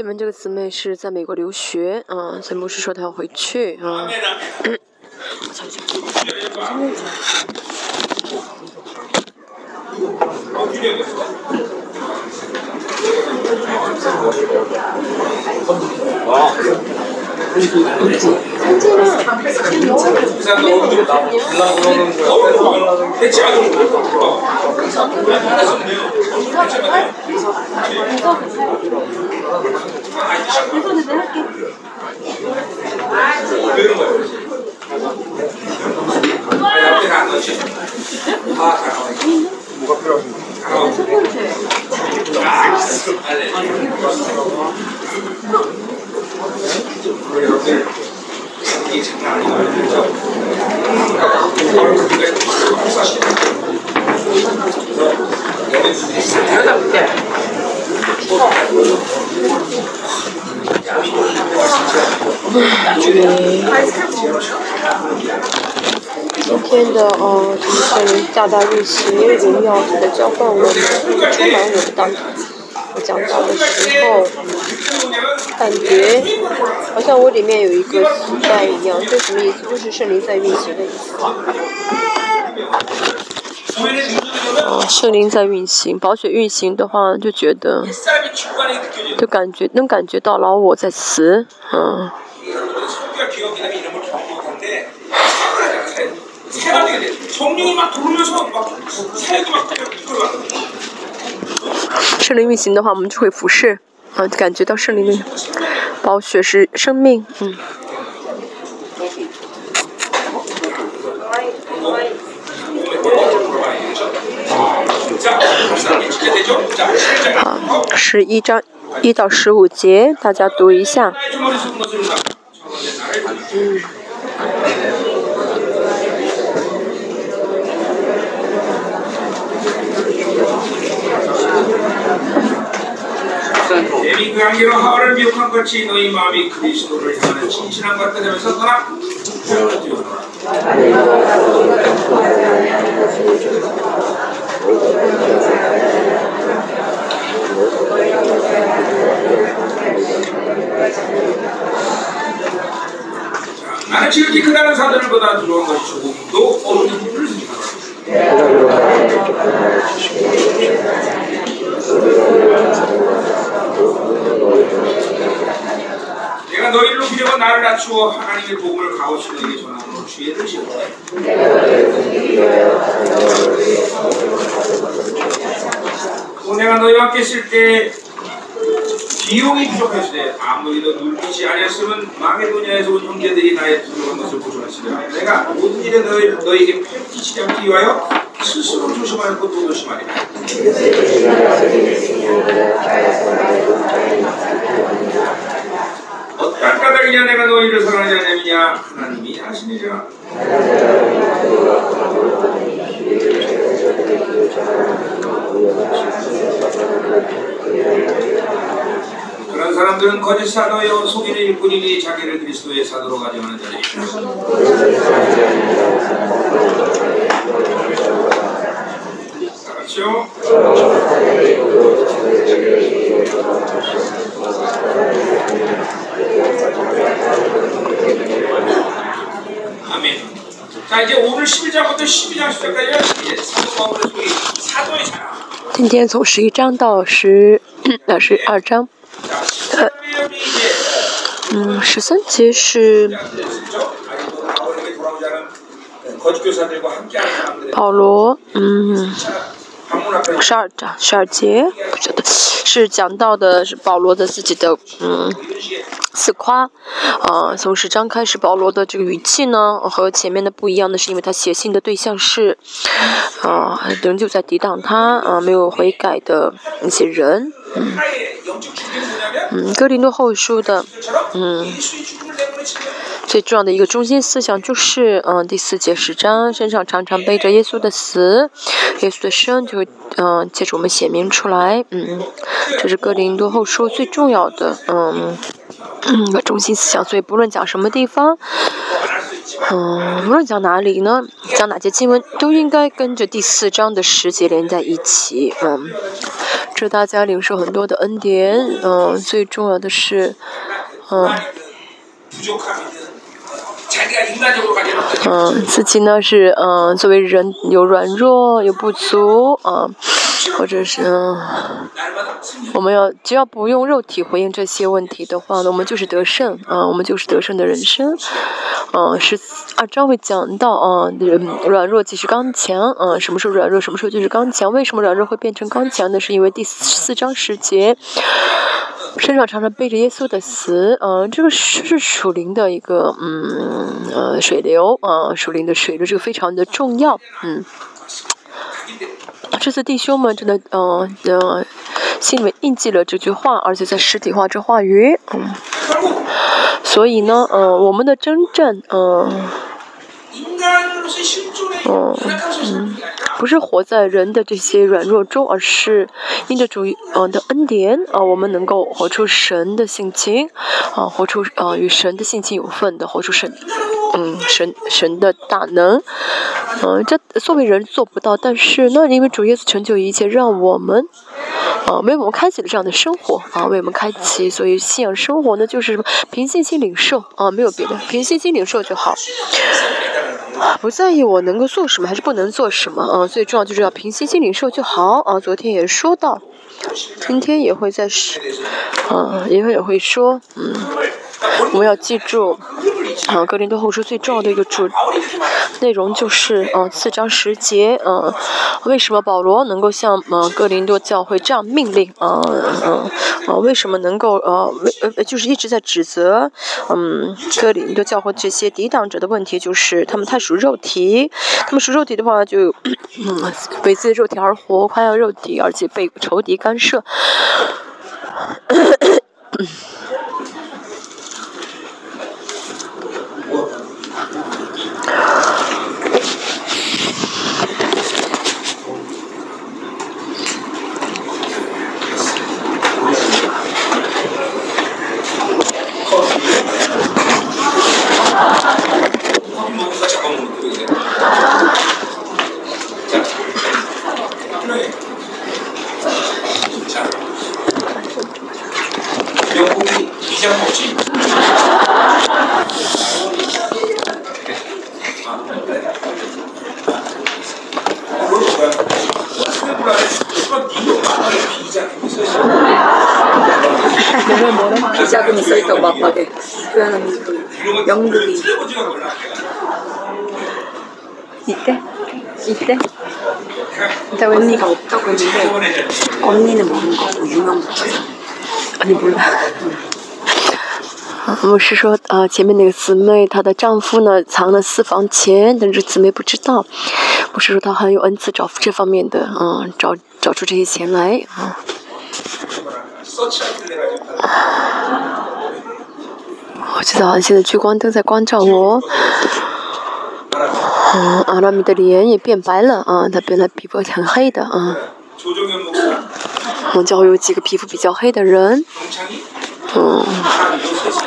你门这个姊妹是在美国留学，啊，所以牧师说她要回去，啊。 해서 내가 할게. 그런 거예요. 옆에 안 넣지. 아, 뭐가 필요하신가요? 첫 번째. 여러분들 이게 장난 아니거든요. 여러분들이 사태하다 볼때 今天的哦就是圣灵大大因为荣耀在交换我们充满我的当场我讲到的时候感觉好像我里面有一个磁带一样这什么意思就是圣灵在运行的意思。哦，圣灵在运行，宝血运行的话，就觉得，就感觉能感觉到老我在死，嗯。圣灵运行的话，我们就会服侍，啊，感觉到圣灵的宝血是生命，嗯。好，十一章一到十五节，大家读一下。嗯 나는 지극히 크다는 사들보다 들어온 것이 조금도 없는 분을 생각합니다. 내가 너희를 비려고 나를 낮추어 하나님의 복음을 가오시 너에게 전함으로 주의 뜻이오 또 내가 너희와 함께 있을 때 비용이 부족하시되 아무리도 눈빛이 아니었으면 마게도냐에서 온 형제들이 나의 부족한 것을 보존하시리라. 내가 모든 일에 너희, 너희에게 펼치지 않기 위하여 스스로 조심하였고 또 조심하리라. 어떤 까닭이냐 내가 너희를 사랑하지 않느냐? 하나님이 하시니라. 그런 사람들은 거짓 사도요 속이는 일꾼이니 자기를 그리스도의 사도로 가져가는 자들이다. 그렇죠? 今天从十一章到十 呃十二章，呃，嗯，十三节是保罗，嗯。十二章，十二节，不觉得是讲到的是保罗的自己的嗯自夸，啊，从十章开始，保罗的这个语气呢和前面的不一样的是，因为他写信的对象是，啊仍旧在抵挡他啊没有悔改的那些人，嗯哥林多后书的嗯。最重要的一个中心思想就是，嗯，第四节十章身上常常背着耶稣的死，耶稣的生就，嗯，借着我们显明出来，嗯，这是哥林多后书最重要的，嗯，中心思想。所以不论讲什么地方，嗯，无论讲哪里呢，讲哪些经文，都应该跟着第四章的十节连在一起，嗯。祝大家领受很多的恩典，嗯，最重要的是，嗯。嗯，自己呢是嗯，作为人有软弱有不足啊，或者是，我们要只要不用肉体回应这些问题的话呢，我们就是得胜啊，我们就是得胜的人生。嗯，是二章会讲到啊，软弱即是刚强啊，什么时候软弱，什么时候就是刚强？为什么软弱会变成刚强呢？是因为第四章十节。身上常常背着耶稣的死，嗯，这个是属灵的一个，嗯，呃，水流，啊，属灵的水流，这个非常的重要，嗯。这次弟兄们真的，嗯，嗯，心里面印记了这句话，而且在实体化这话语，嗯。所以呢，嗯，我们的真正，嗯。嗯嗯，不是活在人的这些软弱中，而是因着主嗯的恩典啊，我们能够活出神的性情啊，活出啊与神的性情有份的，活出神嗯神神的大能。嗯，这作为人做不到，但是呢，因为主耶稣成就一切，让我们啊为我们开启了这样的生活啊，为我们开启，所以信仰生活呢，就是什么凭信心领受啊，没有别的，凭信心领受就好。不在意我能够做什么还是不能做什么啊，最重要就是要平心心领受就好啊。昨天也说到，今天也会在是，啊，以后也会说，嗯，我们要记住。啊，格林多后书最重要的一个主内容就是，嗯，四章十节，嗯，为什么保罗能够向嗯格林多教会这样命令？啊，嗯，啊，为什么能够呃，为呃，就是一直在指责，嗯，格林多教会这些抵挡者的问题，就是他们太属肉体，他们属肉体的话，就嗯，为自己肉体而活，快要肉体，而且被仇敌干涉。 자, 플레이. 자, 명곡이 이장 없이. 그 비자금이 써있다고 막하게 표현하는 영국이 이때? 이때? 이때 언니가 없다고 했는데 언니는 모르는 거고 유명한 거 아니 몰라. 我是说，呃，前面那个姊妹，她的丈夫呢藏了私房钱，但是姊妹不知道。不是说她很有恩赐，找这方面的，嗯，找找出这些钱来，啊。我知道，现在聚光灯在光照我。嗯，阿拉米的脸也变白了，啊，他本来皮肤很黑的，啊。我们教会有几个皮肤比较黑的人。嗯，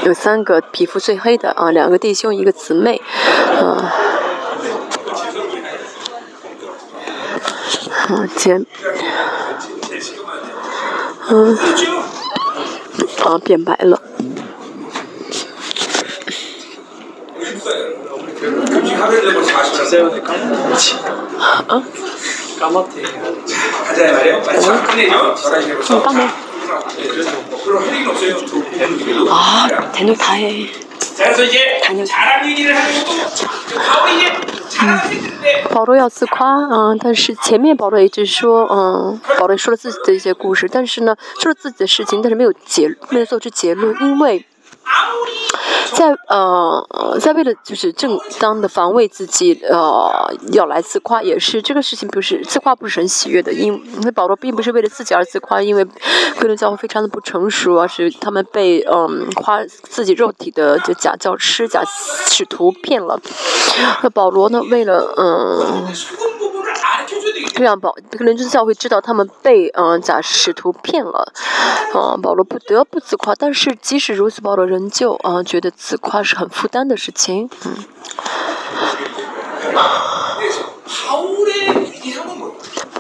有三个皮肤最黑的啊，两个弟兄，一个姊妹，嗯，啊，前，嗯，啊，变白了。啊？嗯。保罗要自夸，嗯，但是前面保罗一直说，嗯，保罗说了自己的一些故事，但是呢，说了自己的事情，但是没有结，没有做出结论，因为。在呃，在为了就是正当的防卫自己，呃，要来自夸，也是这个事情不是自夸不是很喜悦的，因为保罗并不是为了自己而自夸，因为哥林教会非常的不成熟，而是他们被嗯夸自己肉体的就假教师、假使徒骗了。那保罗呢，为了嗯。这样保可能就是教会知道他们被嗯假使徒骗了，嗯保罗不得不自夸，但是即使如此，保罗仍旧啊觉得自夸是很负担的事情，嗯。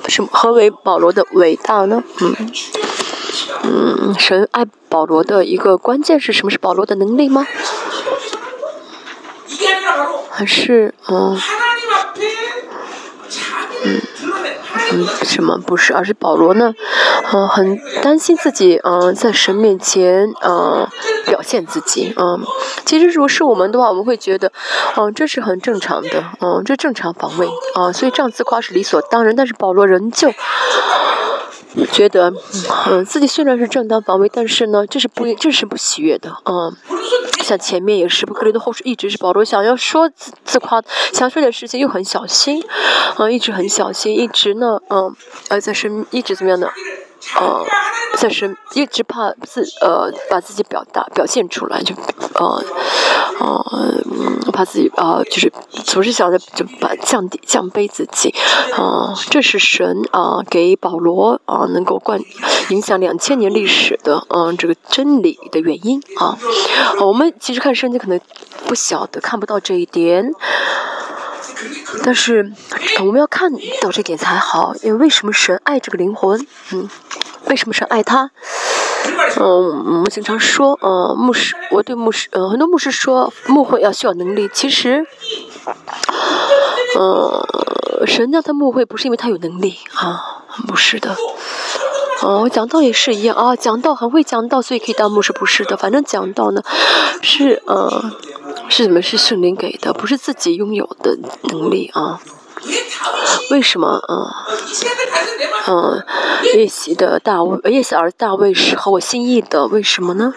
什么？何为保罗的伟大呢？嗯嗯，神爱保罗的一个关键是什么？是保罗的能力吗？还是嗯嗯？嗯，什么不是？而是保罗呢，嗯，很担心自己，嗯，在神面前，嗯，表现自己，嗯，其实如果是我们的话，我们会觉得，嗯，这是很正常的，嗯，这正常防卫，啊，所以这样自夸是理所当然。但是保罗仍旧觉得，嗯，自己虽然是正当防卫，但是呢，这是不，这是不喜悦的，嗯。像前面也是，不克林的后世一直是保罗想要说自自夸，想说点事情又很小心，嗯，一直很小心，一直呢，嗯，呃，在身一直怎么样呢？呃，在身一直怕自呃把自己表达表现出来，就呃呃怕自己呃就是总是想着就把降低降卑自己，啊，这是神啊给保罗啊能够贯影响两千年历史的嗯这个真理的原因啊，我们其实看圣经可能不晓得看不到这一点。但是我们要看到这点才好，因为为什么神爱这个灵魂？嗯，为什么神爱他？嗯，我们经常说，呃，牧师，我对牧师，呃，很多牧师说，牧会要需要能力。其实，呃，神叫他牧会不是因为他有能力啊，不是的。哦，讲道也是一样啊，讲道很会讲道，所以可以当牧师，不是的。反正讲道呢，是呃，是什么？是圣灵给的，不是自己拥有的能力啊。为什么啊？嗯，叶喜的大卫，叶喜儿大卫是合我心意的，为什么呢？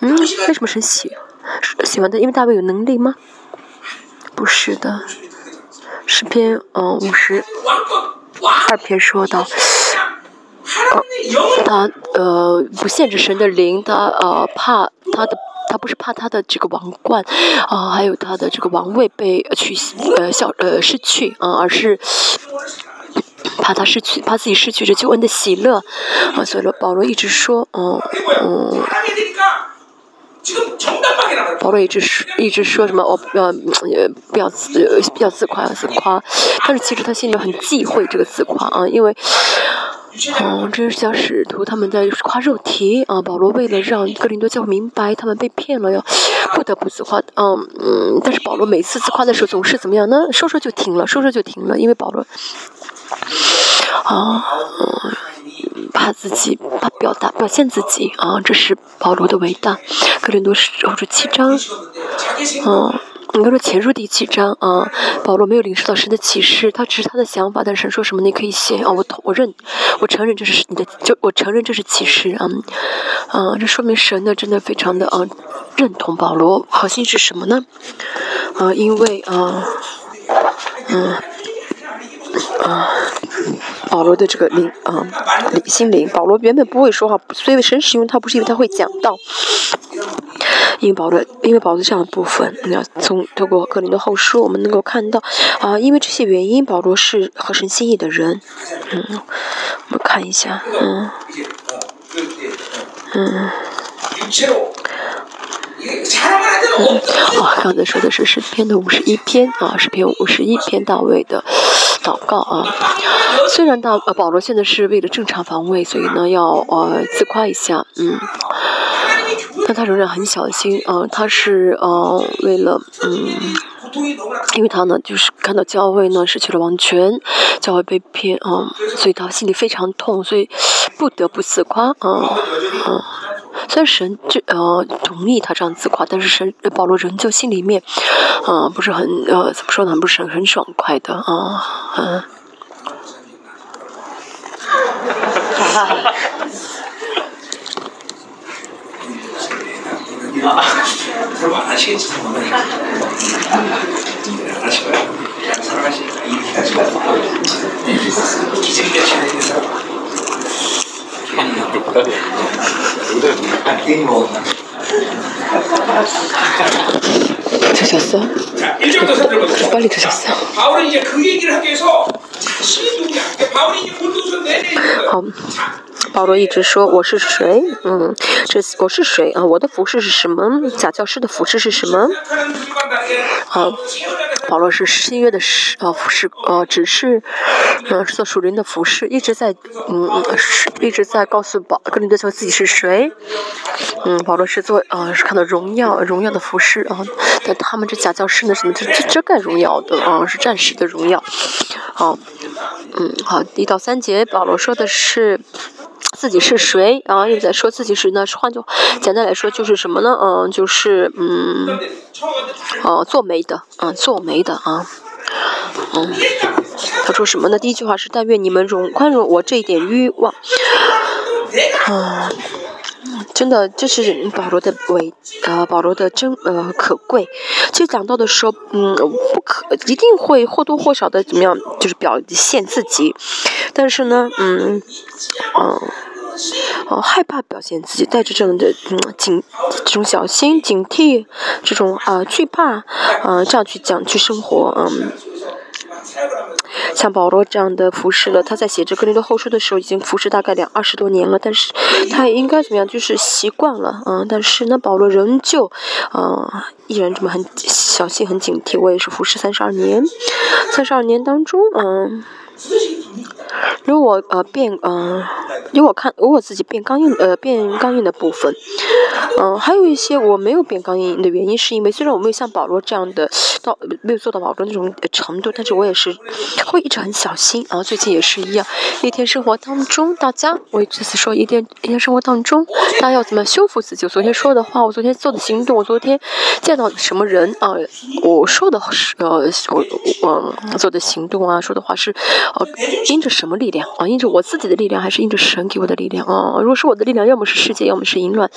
嗯，为什么神喜喜欢的？因为大卫有能力吗？不是的，诗篇嗯五十二篇说到。他呃不限制神的灵，他呃怕他的，他不是怕他的这个王冠啊，还有他的这个王位被取呃小呃失去啊，而是怕他失去，怕自己失去这救恩的喜乐啊。所以说保罗一直说，嗯嗯，保罗一直说一直说什么？我呃不要自比较自夸自夸，但是其实他心里很忌讳这个自夸啊，因为。哦，这是小使徒他们在夸肉体啊。保罗为了让哥林多教会明白他们被骗了，要不得不自夸。嗯嗯，但是保罗每次自夸的时候总是怎么样呢？说说就停了，说说就停了，因为保罗啊，嗯，怕自己，怕表达表现自己啊，这是保罗的伟大。哥林多是后书七章，嗯。你刚说前书第七章啊，保罗没有领受到神的启示，他只是他的想法，但神说什么你可以写啊，我同我认，我承认这是你的，就我承认这是启示啊，啊，这说明神呢真的非常的啊认同保罗，核心是什么呢？啊，因为啊，嗯。啊，保罗的这个灵啊灵，心灵，保罗原本不会说话，所以神使用他不是因为他会讲道，因为保罗，因为保罗这样的部分，你要从透过格林的后书，我们能够看到啊，因为这些原因，保罗是合神心意的人。嗯，我们看一下，嗯，嗯。嗯，啊，刚才说的是诗篇的五十一篇啊，诗篇五十一篇大卫的祷告啊。虽然大呃保罗现在是为了正常防卫，所以呢要呃自夸一下，嗯，但他仍然很小心啊，他是呃为了嗯，因为他呢就是看到教会呢失去了王权，教会被骗啊，所以他心里非常痛，所以不得不自夸啊，嗯。虽然神这呃同意他这样自夸，但是神保罗仍旧心里面，啊不是很呃怎么说呢？不是很很爽快的啊嗯。아, 그럼 안 하시겠지, 당연히. 네, 안 하실 거예요. 사랑하시니까 이렇게 하지 말고. 기생되시는 인사. 괜히 드셨어? 자, 1절부터 3절부터. 빨리 드셨어? 바울은 이제 그 얘기를 하기 위해서 好，保罗一直说我是谁？嗯，这我是谁啊？我的服饰是什么？假教师的服饰是什么？好，保罗是新约的是啊服饰呃，只是嗯做属灵的服饰，一直在嗯是一直在告诉保格林德说自己是谁？嗯，保罗是做啊是看到荣耀荣耀的服饰啊，但他们这假教师呢什么就是遮盖荣耀的啊，是暂时的荣耀，好。嗯好一到三节保罗说的是。自己是谁然啊？又在说自己是呢？换句简单来说就是什么呢？嗯，就是嗯，哦，做媒的，嗯，做媒的啊，嗯，他说什么呢？第一句话是但愿你们容宽容我这一点欲望，啊，真的就是保罗的伟，呃，保罗的真呃可贵。其实讲到的时候，嗯，不可一定会或多或少的怎么样，就是表现自己，但是呢，嗯，嗯。哦，害怕表现自己，带着这样的嗯警这种小心警惕，这种啊惧怕啊这样去讲去生活嗯。像保罗这样的服侍了，他在写这《格林多后书》的时候已经服侍大概两二十多年了，但是他也应该怎么样，就是习惯了嗯。但是呢，保罗仍旧嗯依然这么很小心很警惕。我也是服侍三十二年，三十二年当中嗯。如果呃变嗯，如果看如果自己变刚硬呃变刚硬的部分，嗯，还有一些我没有变刚硬的原因，是因为虽然我没有像保罗这样的到没有做到保罗那种程度，但是我也是会一直很小心啊。最近也是一样，一天生活当中，大家我这次说一天一天生活当中，大家要怎么修复自己？我昨天说的话，我昨天做的行动，我昨天见到什么人啊？我说的是呃我我做的行动啊，说的话是呃因着什么力量啊？因着我自己的力量，还是因着神给我的力量啊？如果是我的力量，要么是世界，要么是淫乱，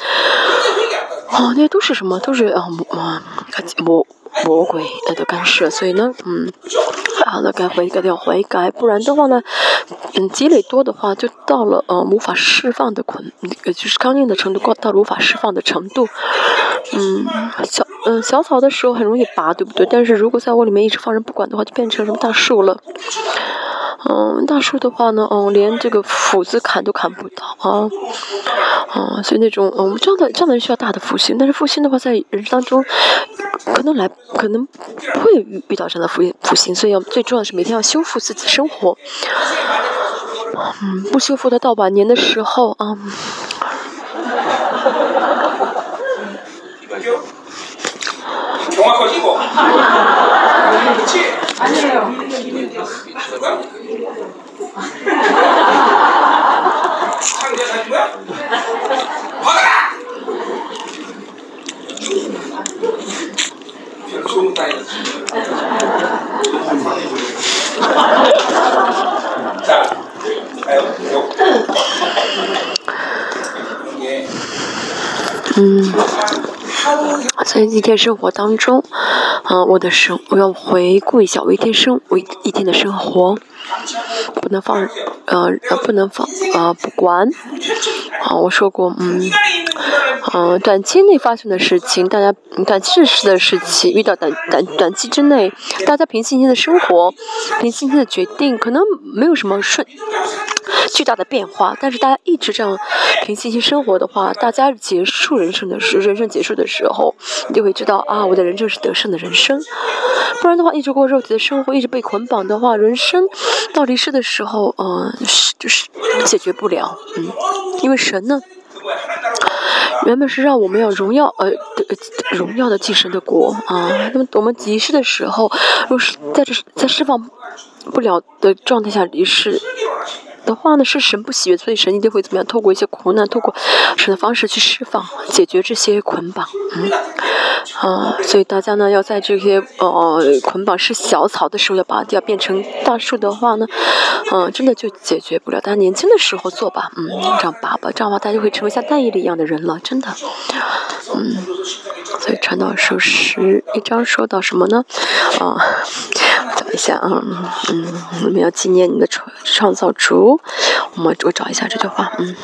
哦，那些都是什么？都是啊魔魔魔鬼的干涉。所以呢，嗯，啊，那该悔改要悔改，不然的话呢，嗯，积累多的话，就到了呃无法释放的捆，就是刚硬的程度，到了无法释放的程度。嗯，小嗯小草的时候很容易拔，对不对？但是如果在窝里面一直放着不管的话，就变成什么大树了。嗯，大树的话呢，嗯，连这个斧子砍都砍不到啊，啊，所以那种嗯，这样的这样的人需要大的复兴，但是复兴的话，在人生当中，可能来可能不会遇遇到这样的复复兴，所以要最重要的是每天要修复自己生活，嗯，不修复的到晚年的时候啊。嗯， 상대가 된 거야? 먹어라! 별소음 따위 자, 가요. 이게 음. 在一天生活当中，啊，我的生我要回顾一下我一天生我一天的生活，不能放，呃，不能放，呃，不管。啊，我说过，嗯，嗯，短期内发生的事情，大家短期的事情，遇到短短短期之内，大家平心静的生活，平心静的决定，可能没有什么顺 巨大的变化。但是大家一直这样平心生活的话，大家结束人生的时，人生结束的时候，你就会知道啊，我的人生是得胜的人生。不然的话，一直过肉体的生活，一直被捆绑的话，人生到离世的时候，嗯，是就是解决不了，嗯，因为。神呢？原本是让我们要荣耀，呃，荣耀的祭神的国啊。那么我们集世的时候，若是在这在释放不了的状态下离世。的话呢，是神不喜悦，所以神一定会怎么样？透过一些苦难，透过神的方式去释放、解决这些捆绑。嗯，啊，所以大家呢，要在这些呃捆绑是小草的时候要拔掉，变成大树的话呢，嗯，真的就解决不了。大家年轻的时候做吧，嗯，这样拔吧，这样的话大家就会成为像戴伊利一样的人了，真的，嗯。所以传道书十一章说到什么呢？啊，等一下啊，嗯，我们要纪念你的创创造主。我们我找一下这句话，嗯。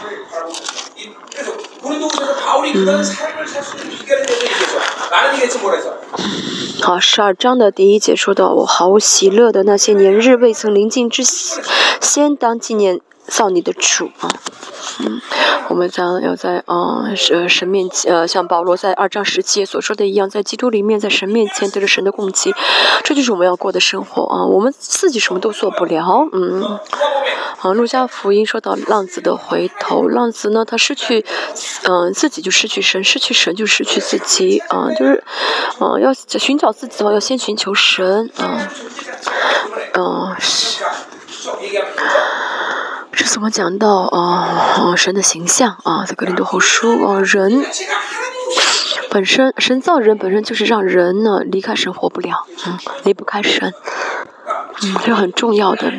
嗯。好，十二章的第一节说到：“我毫无喜乐的那些年日未曾临近之先，当纪念。”造你的主啊。嗯，我们将要在啊神神面前，呃，像保罗在二章十节所说的一样，在基督里面，在神面前对着神的供给，这就是我们要过的生活啊。我们自己什么都做不了，嗯。啊，路加福音说到浪子的回头，浪子呢，他失去，嗯，自己就失去神，失去神就失去自己啊，就是，啊，要寻找自己的话，要先寻求神啊，嗯，是。这怎么讲到啊？神的形象啊，在格林多后书啊，人本身，神造人本身就是让人呢离开神活不了，嗯，离不开神，嗯，这很重要的。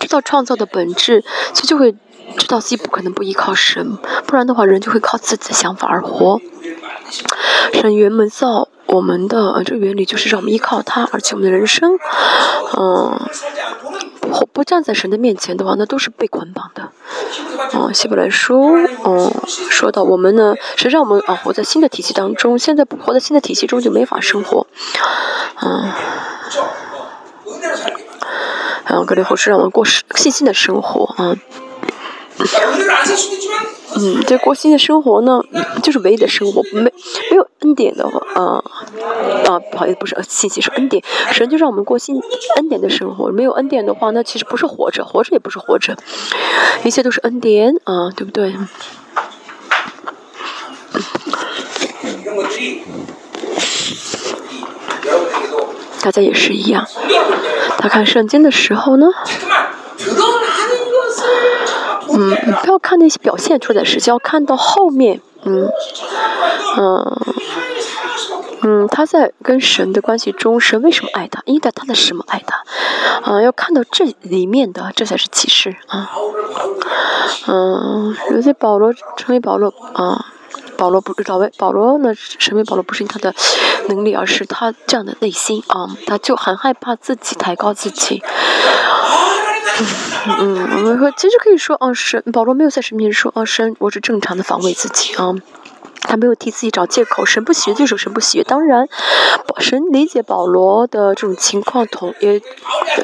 知道创造的本质，其实就会知道自己不可能不依靠神，不然的话，人就会靠自己的想法而活。神原本造我们的这个原理就是让我们依靠他，而且我们的人生，嗯。不站在神的面前的话，那都是被捆绑的。嗯，希伯来书，嗯，说到我们呢，是让我们啊活在新的体系当中。现在不活在新的体系中，就没法生活。嗯，嗯格里后是让我们过信心的生活啊。嗯，嗯这过新的生活呢，就是唯一的生活，没没有恩典的话，啊啊，不好意思，不是信息，是恩典。神就让我们过新恩典的生活，没有恩典的话，那其实不是活着，活着也不是活着，一切都是恩典啊，对不对？大家也是一样，他看圣经的时候呢？嗯，不要看那些表现出来的事情，要看到后面。嗯，嗯，嗯，他在跟神的关系中，神为什么爱他？因为他的什么爱他？啊，要看到这里面的，这才是启示啊。嗯，有些保罗成为保罗啊，保罗不保为保罗呢？成为保罗不是因他的能力，而是他这样的内心啊，他就很害怕自己抬高自己。嗯，我们说，其实可以说，哦，神保罗没有在神面前说，哦，神，我是正常的防卫自己啊，他没有替自己找借口，神不喜悦就是神不喜悦。当然，神理解保罗的这种情况，同也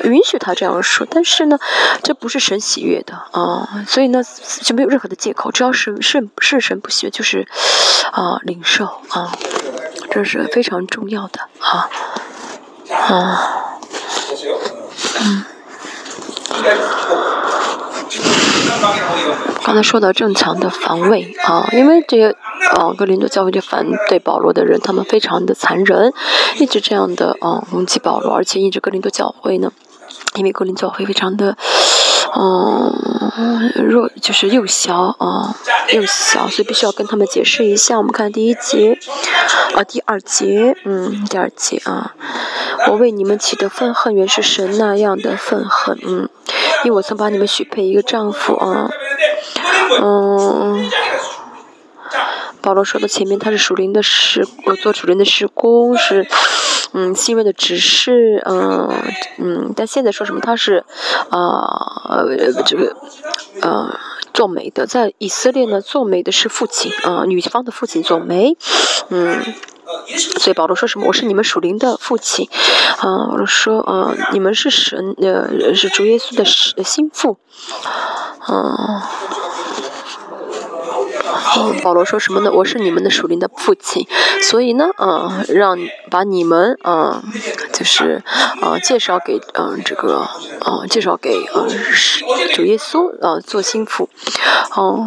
允许他这样说，但是呢，这不是神喜悦的啊，所以呢，就没有任何的借口，只要是是是神不喜悦，就是啊，领受啊，这是非常重要的啊啊，嗯。刚才说到正常的防卫啊，因为这些啊，格林多教会就反对保罗的人，他们非常的残忍，一直这样的啊攻击保罗，而且一直格林多教会呢，因为格林教会非常的嗯弱，就是幼小啊幼小，所以必须要跟他们解释一下。我们看第一节啊，第二节，嗯，第二节啊。我为你们起的愤恨，原是神那样的愤恨，嗯，因为我曾把你们许配一个丈夫啊，嗯，保罗说的前面他是属灵的施，我做属灵的施工是，嗯，新约的指示，嗯嗯，但现在说什么他是，啊，这个，呃，做媒的，在以色列呢，做媒的是父亲啊，女方的父亲做媒，嗯。所以保罗说什么？我是你们属灵的父亲，啊，保罗说，啊，你们是神，呃，是主耶稣的心腹，啊。保罗说什么呢？我是你们的属灵的父亲，所以呢，嗯，让把你们，嗯，就是，呃，介绍给，嗯，这个，呃，介绍给，呃，主耶稣，呃，做心腹。哦，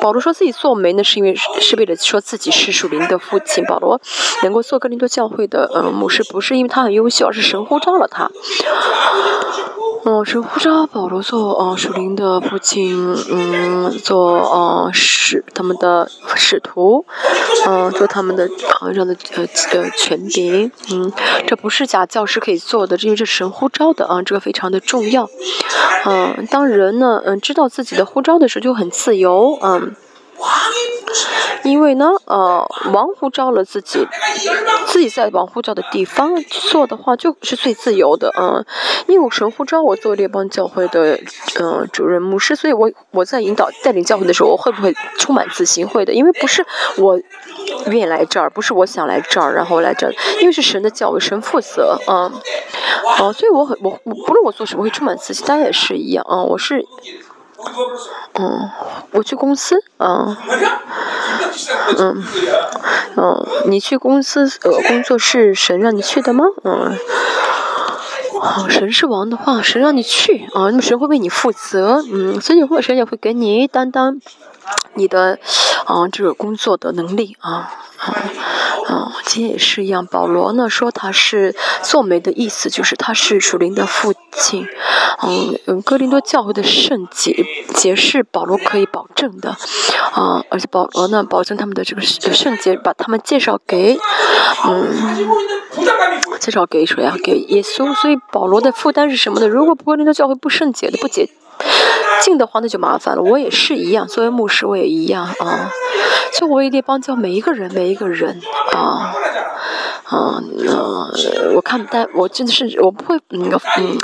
保罗说自己做媒呢，是因为是为了说自己是属灵的父亲。保罗能够做格林多教会的，呃，牧师，不是因为他很优秀，而是神呼召了他。哦，神呼召保罗做，呃，属灵的父亲，嗯，做，呃，使他我们的使徒，嗯，做他们的呃这样的呃呃权柄，嗯，这不是假教师可以做的，因为这神呼召的啊，这个非常的重要，嗯，当人呢，嗯，知道自己的呼召的时候就很自由，嗯。因为呢，呃，王呼召了自己，自己在王呼召的地方做的话，就是最自由的，嗯。因为神呼召我做列邦教会的，嗯，主任牧师，所以我我在引导带领教会的时候，我会不会充满自信？会的，因为不是我愿意来这儿，不是我想来这儿，然后来这儿，因为是神的教会，神负责，嗯，哦，所以我很我我不论我做什么，会充满自信，大家也是一样，啊，我是。嗯，我去公司，嗯，嗯，嗯，你去公司呃工作是神让你去的吗？嗯，哦，神是王的话，神让你去啊，那么神会为你负责，嗯，所以或神也会给你担当你的啊这个工作的能力啊。啊，啊，今天也是一样。保罗呢说他是做媒的意思，就是他是属灵的父亲。嗯嗯，哥林多教会的圣洁节是保罗可以保证的。啊，而且保罗呢保证他们的这个圣洁，把他们介绍给嗯，介绍给谁啊？给耶稣。所以保罗的负担是什么呢？如果哥林多教会不圣洁的不洁。进的话那就麻烦了，我也是一样，作为牧师我也一样啊，所以我一定帮教每一个人，每一个人啊，啊，呃，我看但我真的是我不会那个嗯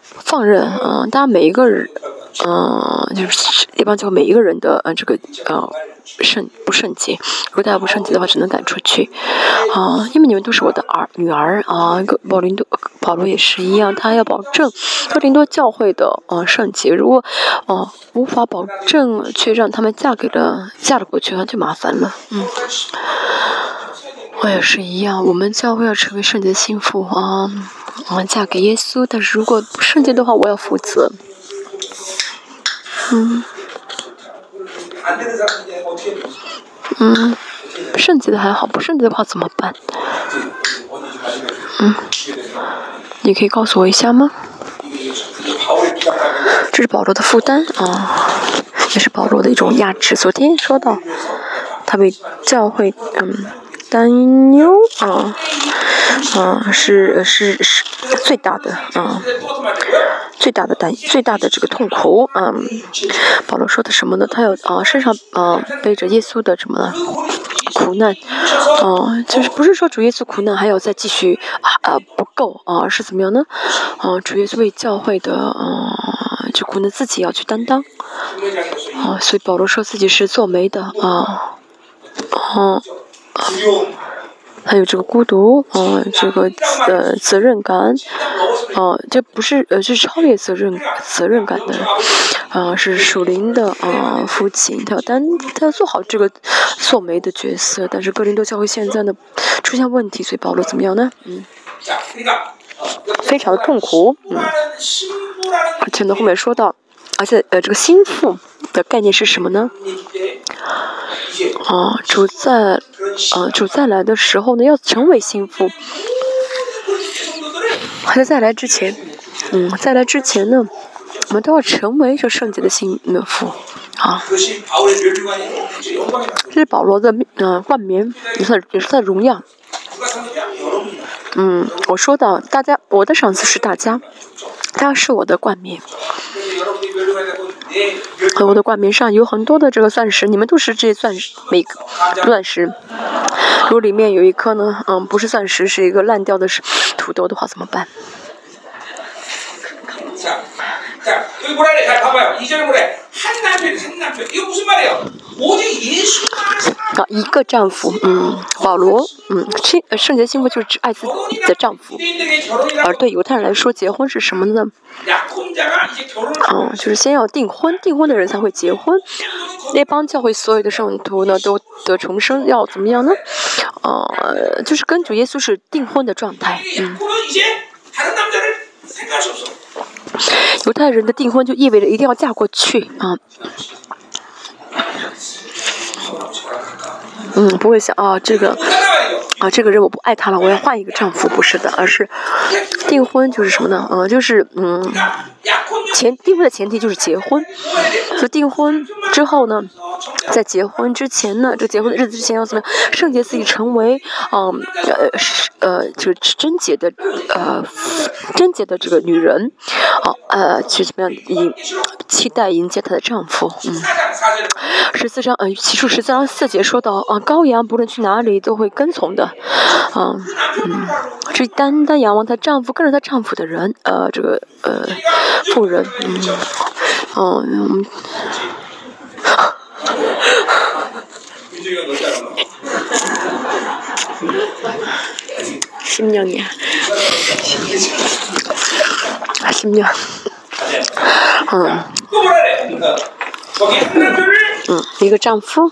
放任啊，大家每一个人。嗯，就是一般就每一个人的呃这个呃圣不圣洁，如果大家不圣洁的话，只能赶出去啊，因为你们都是我的儿女儿啊。保林多保罗也是一样，他要保证哥林多教会的呃圣洁，如果哦无法保证，却让他们嫁给了嫁了过去，那就麻烦了。嗯，我也是一样，我们教会要成为圣洁的心腹啊，我们嫁给耶稣，但是如果不圣洁的话，我要负责。嗯，嗯，圣洁的还好，不圣洁的话怎么办？嗯，你可以告诉我一下吗？这是保罗的负担啊，也是保罗的一种压制。昨天说到，他被教会嗯担忧啊。啊，是是是最大的啊，最大的担最大的这个痛苦啊。保罗说的什么呢？他要啊身上啊背着耶稣的什么呢？苦难，啊，就是不是说主耶稣苦难还要再继续啊不够啊是怎么样呢？啊，主耶稣为教会的啊就苦难自己要去担当啊，所以保罗说自己是做媒的啊，啊。还有这个孤独，啊，这个呃责任感，啊，这不是呃，这是超越责任责任感的，啊，是属灵的啊父亲，他要担他要做好这个做媒的角色，但是格林多教会现在呢出现问题，所以保罗怎么样呢？嗯，非常的痛苦，嗯，而且呢后面说到，而且呃这个心腹的概念是什么呢？啊，主在，啊，主再来的时候呢，要成为心腹。还在再来之前，嗯，在来之前呢，我们都要成为这圣洁的心腹。啊，这是保罗的嗯冠冕，也是也是他的荣耀。嗯，我说的大家，我的赏赐是大家，他是我的冠冕。和我的冠冕上有很多的这个钻石，你们都是这些钻石，每个钻石。如果里面有一颗呢，嗯，不是钻石，是一个烂掉的土豆的话，怎么办？啊，一个丈夫，嗯，保罗，嗯，圣圣洁幸福就是指爱自己的丈夫，而对犹太人来说，结婚是什么呢？嗯，就是先要订婚，订婚的人才会结婚。那帮教会所有的圣徒呢，都得重生，要怎么样呢？呃，就是跟主耶稣是订婚的状态，嗯。犹太人的订婚就意味着一定要嫁过去啊。嗯，不会想啊，这个啊，这个人我不爱他了，我要换一个丈夫，不是的，而是订婚就是什么呢？嗯，就是嗯，前订婚的前提就是结婚，就订婚之后呢，在结婚之前呢，这结婚的日子之前要怎么样？圣洁自己成为嗯呃呃就是贞洁的呃贞洁的这个女人，好呃去怎么样迎期待迎接她的丈夫？嗯，十四章呃起初十四章四节说到啊。羔羊不论去哪里都会跟从的，啊，嗯，这单单仰望她丈夫跟着她丈夫的人，呃，这个呃妇人，嗯，嗯，新娘娘，新娘，嗯。嗯，一个丈夫。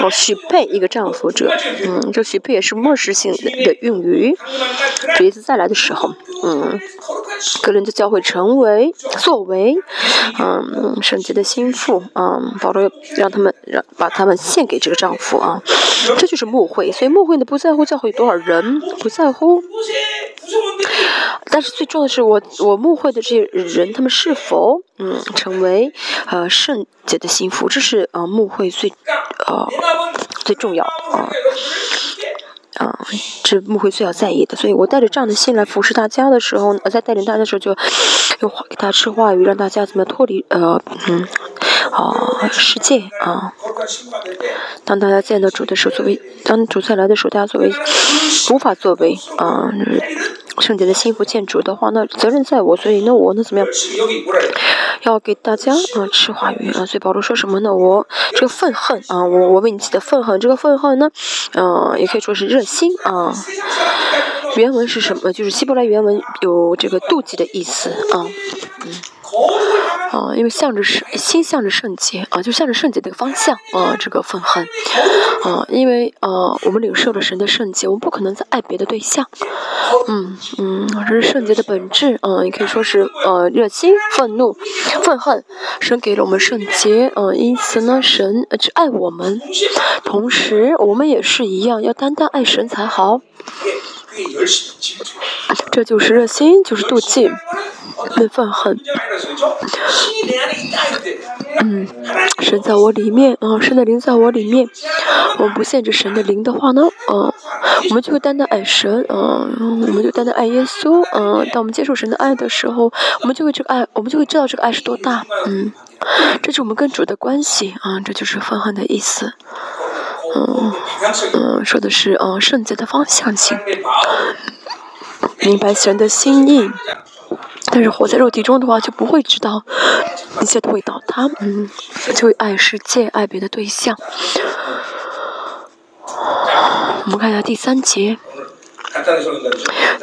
哦，许配一个丈夫者，嗯，这许配也是末世性的的用语。主耶稣再来的时候，嗯，格林的教会成为作为，嗯，圣洁的心腹，嗯，保罗让他们让把他们献给这个丈夫啊，这就是牧会。所以牧会呢，不在乎教会有多少人，不在乎。但是最重要的是，我我牧会的这些人，他们是否嗯成为呃圣洁的幸福，这是呃牧会最呃最重要的啊啊，这牧会最要在意的。所以我带着这样的心来服侍大家的时候，我在带领大家的时候，就用给大家吃话语，让大家怎么脱离呃嗯啊世界啊。当大家见到主的时候，作为当主再来的时候，大家作为无法作为啊。圣洁的幸福建筑的话，那责任在我，所以那我那怎么样？要给大家啊吃话语啊，所以保罗说什么呢？我这个愤恨啊，我我为你起的愤恨，这个愤恨呢，嗯，也可以说是热心啊。原文是什么？就是希伯来原文有这个妒忌的意思啊，嗯。啊，因为向着圣，心向着圣洁啊，就向着圣洁的方向啊，这个愤恨啊，因为呃，我们领受了神的圣洁，我们不可能再爱别的对象，嗯嗯，这是圣洁的本质啊，也可以说是呃热心、愤怒、愤恨，神给了我们圣洁啊，因此呢，神只爱我们，同时我们也是一样，要单单爱神才好，这就是热心，就是妒忌。被愤恨，嗯，神在我里面啊，神的灵在我里面。我们不限制神的灵的话呢，嗯，我们就会单单爱神，嗯，我们就单单爱耶稣，嗯。当我们接受神的爱的时候，我们就会这个爱，我们就会知道这个爱是多大，嗯。这是我们跟主的关系啊，这就是愤恨的意思，嗯嗯，说的是嗯圣洁的方向性，明白神的心意。但是活在肉体中的话，就不会知道一切都会倒塌，嗯，就会爱世界，爱别的对象。我们看一下第三节。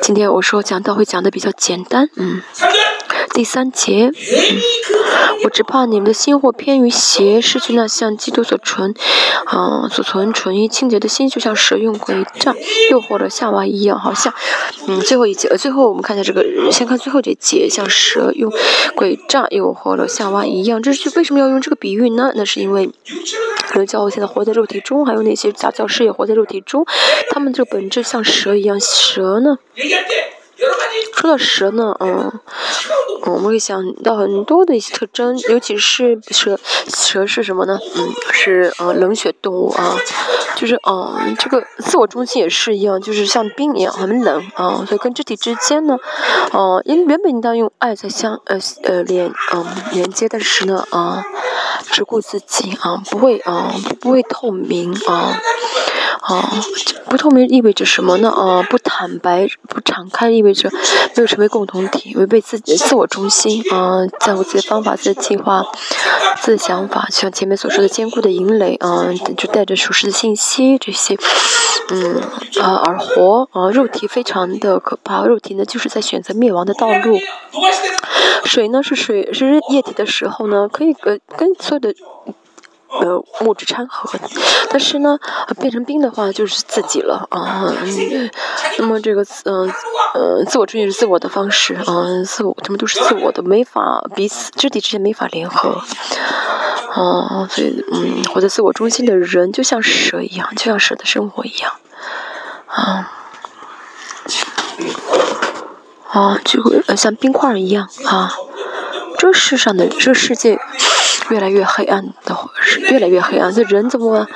今天我说讲道会讲的比较简单，嗯。第三节，我只怕你们的心或偏于邪，失去那像基督所存，啊，所存纯一清洁的心，就像蛇用诡诈诱惑了夏娃一样，好像，嗯，最后一节，呃最后我们看一下这个，先看最后这节，像蛇用诡诈诱惑了夏娃一样，这是为什么要用这个比喻呢？那是因为，可能教会现在活在肉体中，还有那些假教师也活在肉体中，他们这个本质像蛇一样，蛇呢？说到蛇呢，嗯，我们会想到很多的一些特征，尤其是蛇，蛇是什么呢？嗯，是嗯冷血动物啊，就是嗯这个自我中心也是一样，就是像冰一样很冷啊，所以跟肢体之间呢，哦，因原本应当用爱在相呃呃连嗯连接，但是呢啊只顾自己啊，不会啊不会透明啊。啊，不透明意味着什么呢？啊，不坦白、不敞开意味意味着没有成为共同体，违背自己的自我中心。啊，在乎自己的方法、自己的计划、自己的想法，像前面所说的坚固的营垒啊，就带着属实的信息这些，嗯啊而活啊，肉体非常的可怕，肉体呢就是在选择灭亡的道路。水呢是水是液体的时候呢，可以跟跟所有的。呃，物质掺和，但是呢，变成冰的话就是自己了啊。那么这个，嗯呃，自我中心是自我的方式啊，自我他们都是自我的，没法彼此肢体之间没法联合啊。所以，嗯，活在自我中心的人就像蛇一样，就像蛇的生活一样啊啊，就会呃像冰块一样啊。这世上的这世界。越来越黑暗的，是越来越黑暗。这人怎么，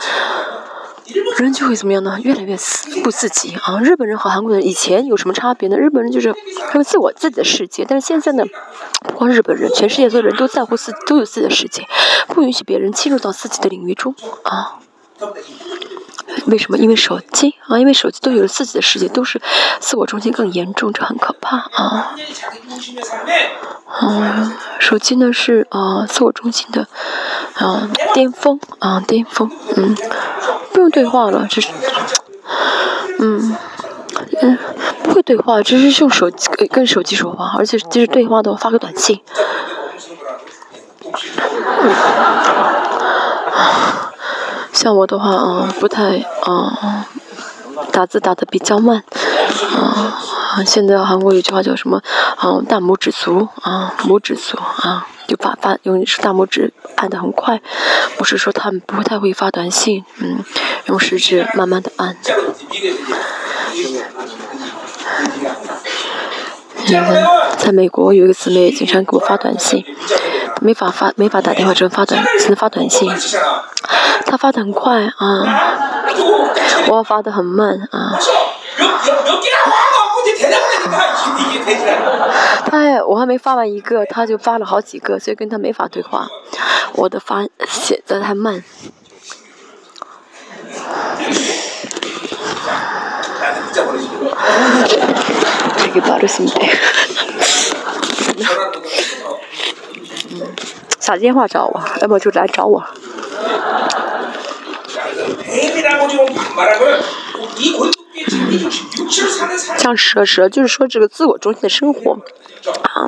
人就会怎么样呢？越来越不自己啊！日本人和韩国人以前有什么差别呢？日本人就是他们自我自己的世界，但是现在呢，不光日本人，全世界的人都在乎自都有自己的世界，不允许别人侵入到自己的领域中啊。为什么？因为手机啊，因为手机都有了自己的世界，都是自我中心更严重，这很可怕啊。嗯，手机呢是啊自我中心的啊巅峰啊巅峰，嗯，不用对话了，这是嗯嗯不会对话，只是用手机跟手机说话，而且即使对话的话发个短信。像我的话，嗯，不太，嗯，打字打的比较慢，啊，现在韩国有句话叫什么？啊，大拇指族，啊，拇指族，啊，就发发用大拇指按的很快，不是说他们不太会发短信，嗯，用食指慢慢的按。在美国有一个姊妹经常给我发短信，没法发没法打电话，只能发短只能发短信。她发的很快啊，我发的很慢啊。他还我还没发完一个，他就发了好几个，所以跟他没法对话。我的发写的太慢。打电话找我，要么就来找我。像蛇蛇，就是说这个自我中心的生活，啊，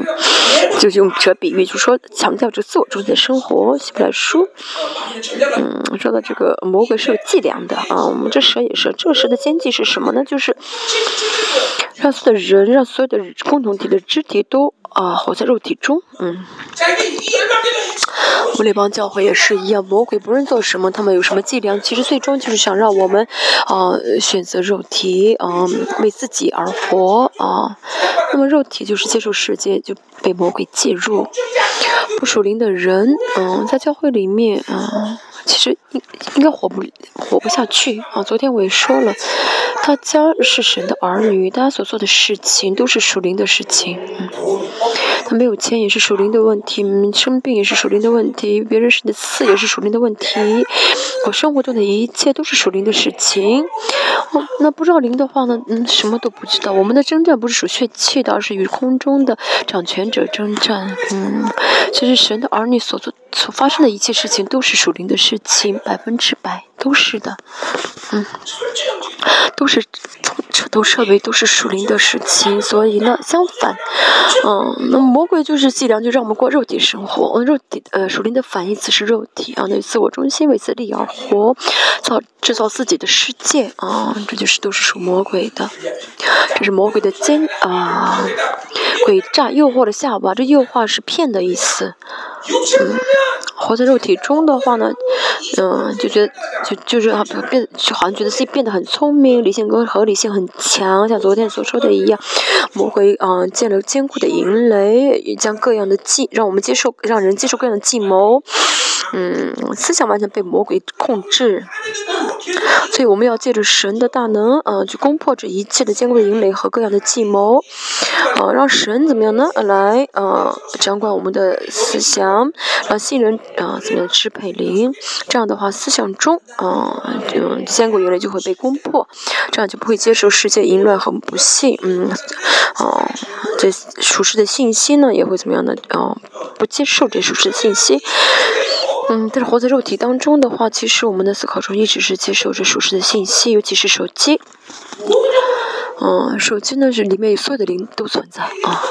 就是用这比喻，就说强调这自我中心的生活。希伯来书，嗯，说到这个魔鬼是有伎俩的啊，我们这蛇也是，这个蛇的奸计是什么呢？就是让所有的人，让所有的共同体的肢体都啊活在肉体中，嗯。我们那帮教会也是一样，魔鬼不论做什么，他们有什么伎俩，其实最终就是想让我们啊选择肉体，啊为自己而活啊。那么肉体就是接受世界，就被魔鬼介入。不属灵的人，嗯，在教会里面啊，其实应应该活不活不下去啊。昨天我也说了，大家是神的儿女，大家所做的事情都是属灵的事情。嗯，他没有钱也是属灵的问题，生病也是属灵的问题，别人是的刺也是属灵的问题。我生活中的一切都是属灵的事情。哦，那不知道灵的话呢？嗯，什么都不知道。我们的征战不是属血气的，而是与空中的掌权者征战。嗯，其实神的儿女所做、所发生的一切事情都是属灵的事事情，百分之百都是的。嗯，都是从彻头彻尾都是属灵的事情。所以呢，相反，嗯，那魔鬼就是伎俩，就让我们过肉体生活。肉体呃，属灵的反义词是肉体啊，那自我中心为自利而活，造制造自己的世界啊，这就是都是属魔鬼的。这是魔鬼的奸啊，诡诈诱惑的下巴，这诱惑是骗的意思。嗯，活在肉体中的话呢，嗯，就觉得就就是变，就好像觉得自己变得很聪明，理性跟合理性很强，像昨天所说的一样，魔鬼啊建了坚固的营垒，将各样的计让我们接受，让人接受各样的计谋。嗯，思想完全被魔鬼控制，所以我们要借着神的大能，呃，去攻破这一切的坚固的营垒和各样的计谋，呃，让神怎么样呢？来，呃，掌管我们的思想，让信人，呃，怎么样支配灵？这样的话，思想中，呃，就，坚固营垒就会被攻破，这样就不会接受世界淫乱和不幸，嗯，哦，这属实的信息呢，也会怎么样呢？哦，不接受这属实的信息。嗯，但是活在肉体当中的话，其实我们的思考中一直是接受着属实的信息，尤其是手机。嗯，手机呢是里面所有的灵都存在啊。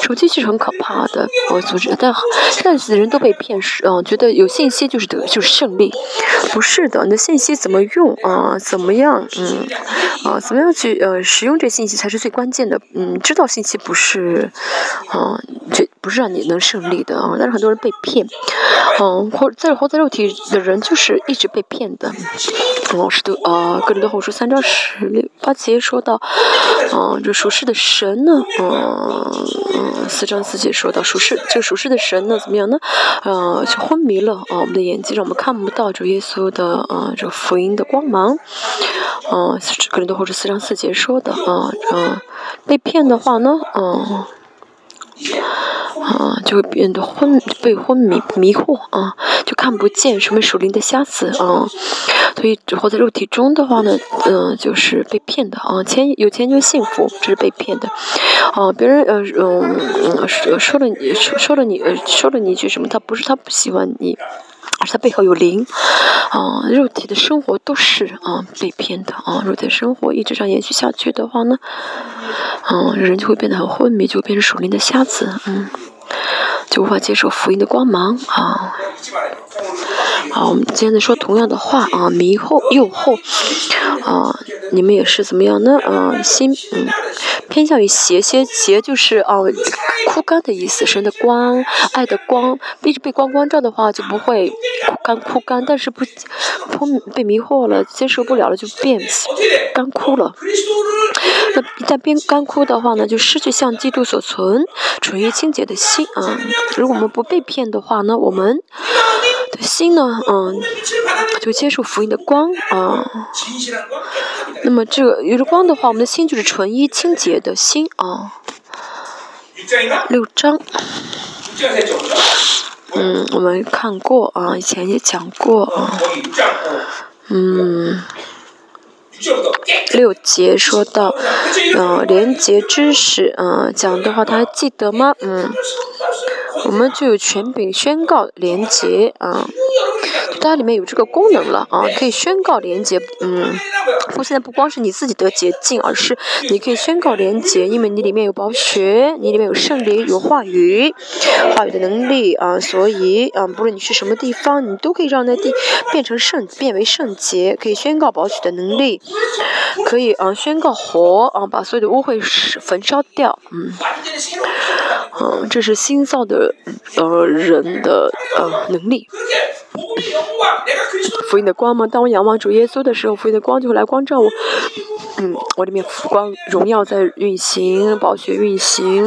手机其实很可怕的，我组织，但但是人都被骗是啊，觉得有信息就是得就是胜利，不是的，那信息怎么用啊？怎么样？嗯，啊，怎么样去呃使用这信息才是最关键的。嗯，知道信息不是，啊，这不是让你能胜利的啊。但是很多人被骗，嗯，活在活在肉体的人就是一直被骗的。老师都，啊，个人的后书三章十六八节说到，啊，这属世的神呢，嗯。四章四节说到属世，这属世的神呢，怎么样呢？呃，就昏迷了啊，我们的眼睛让我们看不到主耶稣的啊，这福音的光芒。嗯，可能都或者四章四节说的啊，嗯，被骗的话呢，嗯。啊，就会变得昏，被昏迷迷惑啊，就看不见什么属灵的瞎子啊，所以活在肉体中的话呢，嗯，就是被骗的啊，钱有钱就幸福，这是被骗的，啊，别人呃嗯说说了你说说了你说了你一句什么，他不是他不喜欢你，而它背后有灵，啊，肉体的生活都是啊被骗的啊，肉体的生活一直这样延续下去的话呢，嗯，人就会变得很昏迷，就会变成属灵的瞎子，嗯。就无法接受福音的光芒啊。好，我们接着说同样的话啊，迷惑、诱惑啊，你们也是怎么样呢？啊，心嗯偏向于邪，邪邪就是啊枯干的意思。神的光、爱的光，一直被光光照的话，就不会枯干枯干。但是不不被迷惑了，接受不了了，就变干枯了。那一旦变干枯的话呢，就失去向基督所存纯于清洁的心啊。如果我们不被骗的话呢，我们的心呢，嗯，就接受福音的光啊。那么这个有了光的话，我们的心就是纯一清洁的心啊。六章，嗯，我们看过啊，以前也讲过啊，嗯。六节说到，嗯，廉洁知识，嗯，讲的话他还记得吗？嗯，我们就有权柄宣告廉洁，啊，它里面有这个功能了，啊，可以宣告廉洁，嗯，不，现在不光是你自己得洁净，而是你可以宣告廉洁，因为你里面有宝血，你里面有圣灵，有话语，话语的能力，啊，所以，啊，不论你去什么地方，你都可以让那地变成圣，变为圣洁，可以宣告宝血的能力。可以啊，宣告火啊，把所有的污秽焚烧掉，嗯，嗯，这是新造的呃人的呃能力。福音的光嘛？当我仰望主耶稣的时候，福音的光就会来光照我。嗯，我里面福光荣耀在运行，宝血运行，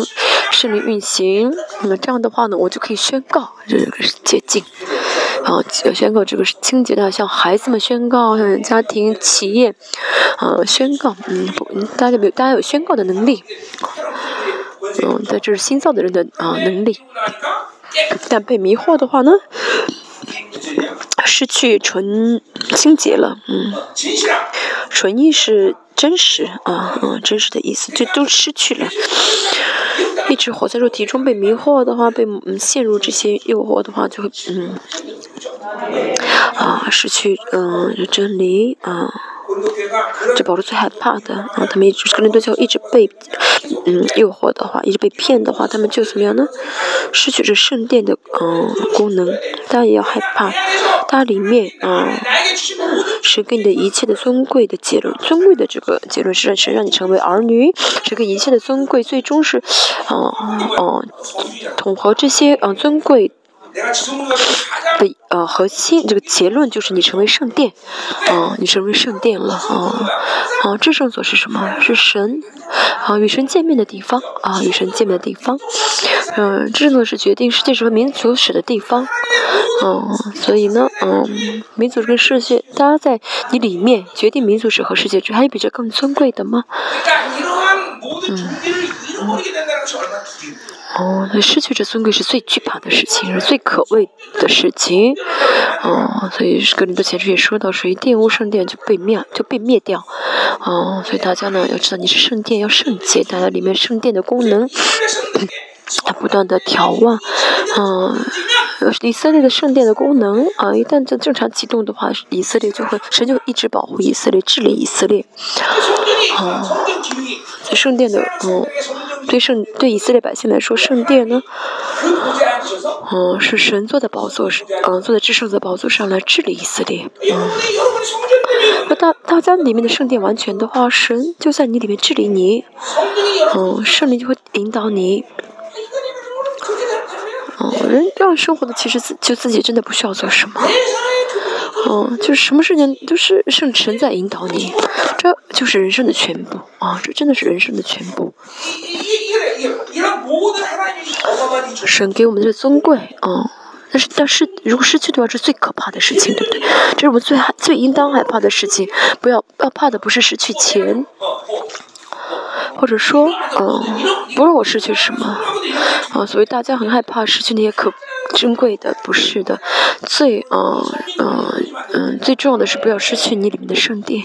圣灵运行。那么这样的话呢，我就可以宣告这个是洁净。啊，宣告这个是清洁的，向孩子们宣告，向家庭、企业，啊，宣告，嗯，大家有大家有宣告的能力，嗯，对这是新造的人的啊能力，但被迷惑的话呢，失去纯清洁了，嗯，纯意是真实啊，嗯，真实的意思，这都失去了。一直活在肉体中被迷惑的话，被嗯陷入这些诱惑的话，就会嗯。啊失去嗯真理啊。这保罗最害怕的啊，他们一直可能都就一直被嗯诱惑的话，一直被骗的话，他们就怎么样呢？失去这圣殿的嗯功能，大家也要害怕。它里面啊，是给你的一切的尊贵的结论，尊贵的这个结论是让神让你成为儿女，这个一切的尊贵最终是，啊啊，统合这些啊尊贵。的呃核心这个结论就是你成为圣殿，啊，你成为圣殿了啊，啊，至圣所是什么？是神，啊，与神见面的地方，啊，与神见面的地方，嗯，至圣所是决定世界什么民族史的地方，嗯，所以呢，嗯，民族跟世界，大家在你里面决定民族史和世界史，还有比这更尊贵的吗？嗯。哦，那失去这尊贵是最惧怕的事情，是最可畏的事情。哦，所以格林多前书也说到，属于玷污圣殿就被灭，就被灭掉。哦，所以大家呢要知道，你是圣殿要圣洁，大家里面圣殿的功能它不断的调望。嗯，以色列的圣殿的功能啊，一旦在正常启动的话，以色列就会神就一直保护以色列，治理以色列。哦，圣殿的嗯。对圣对以色列百姓来说，圣殿呢，嗯，是神坐在宝座上，嗯，坐在至圣的宝座上来治理以色列。嗯，那大大家里面的圣殿完全的话，神就在你里面治理你，嗯，圣灵就会引导你。嗯，人这样生活的其实自就自己真的不需要做什么。嗯，就是什么事情都是圣神在引导你，这就是人生的全部啊！这真的是人生的全部。神给我们的尊贵啊，但是但是如果失去的话，是最可怕的事情，对不对？这是我们最害、最应当害怕的事情。不要要怕的不是失去钱，或者说，嗯，不论我失去什么，啊，所以大家很害怕失去那些可。珍贵的不是的，最嗯嗯嗯最重要的是不要失去你里面的圣殿，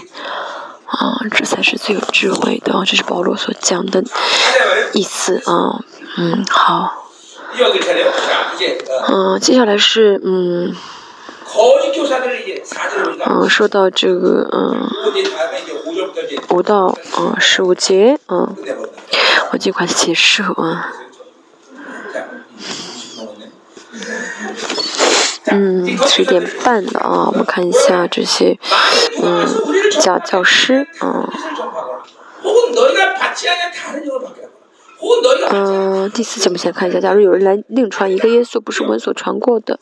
啊，这才是最有智慧的，这是保罗所讲的意思啊，嗯好，嗯接下来是嗯。嗯说到这个嗯。五到嗯十五节嗯，我尽快结束啊。嗯十点半的啊？我们看一下这些嗯教教师啊嗯，第四节我们先看一下，假如有人来另传一个耶稣不是我们所传过的，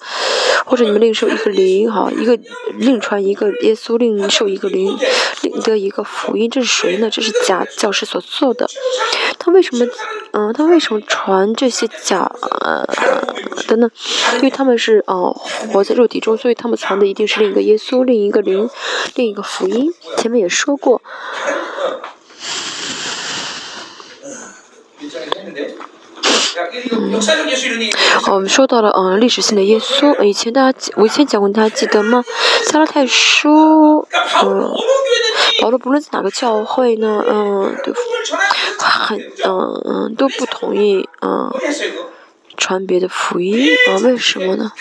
或者你们另受一个灵，哈，一个另传一个耶稣，另受一个灵，另得一个福音，这是谁呢？这是假教师所做的。他为什么，嗯，他为什么传这些假的呢？因为他们是哦活在肉体中，所以他们传的一定是另一个耶稣，另一个灵，另一个福音。前面也说过。嗯我们说到了嗯历史性的耶稣，以前大家我以前讲过，大家记得吗？加拉太书，嗯，保罗不论在哪个教会呢，嗯，都很嗯嗯都不同意嗯传别的福音啊？为什么呢？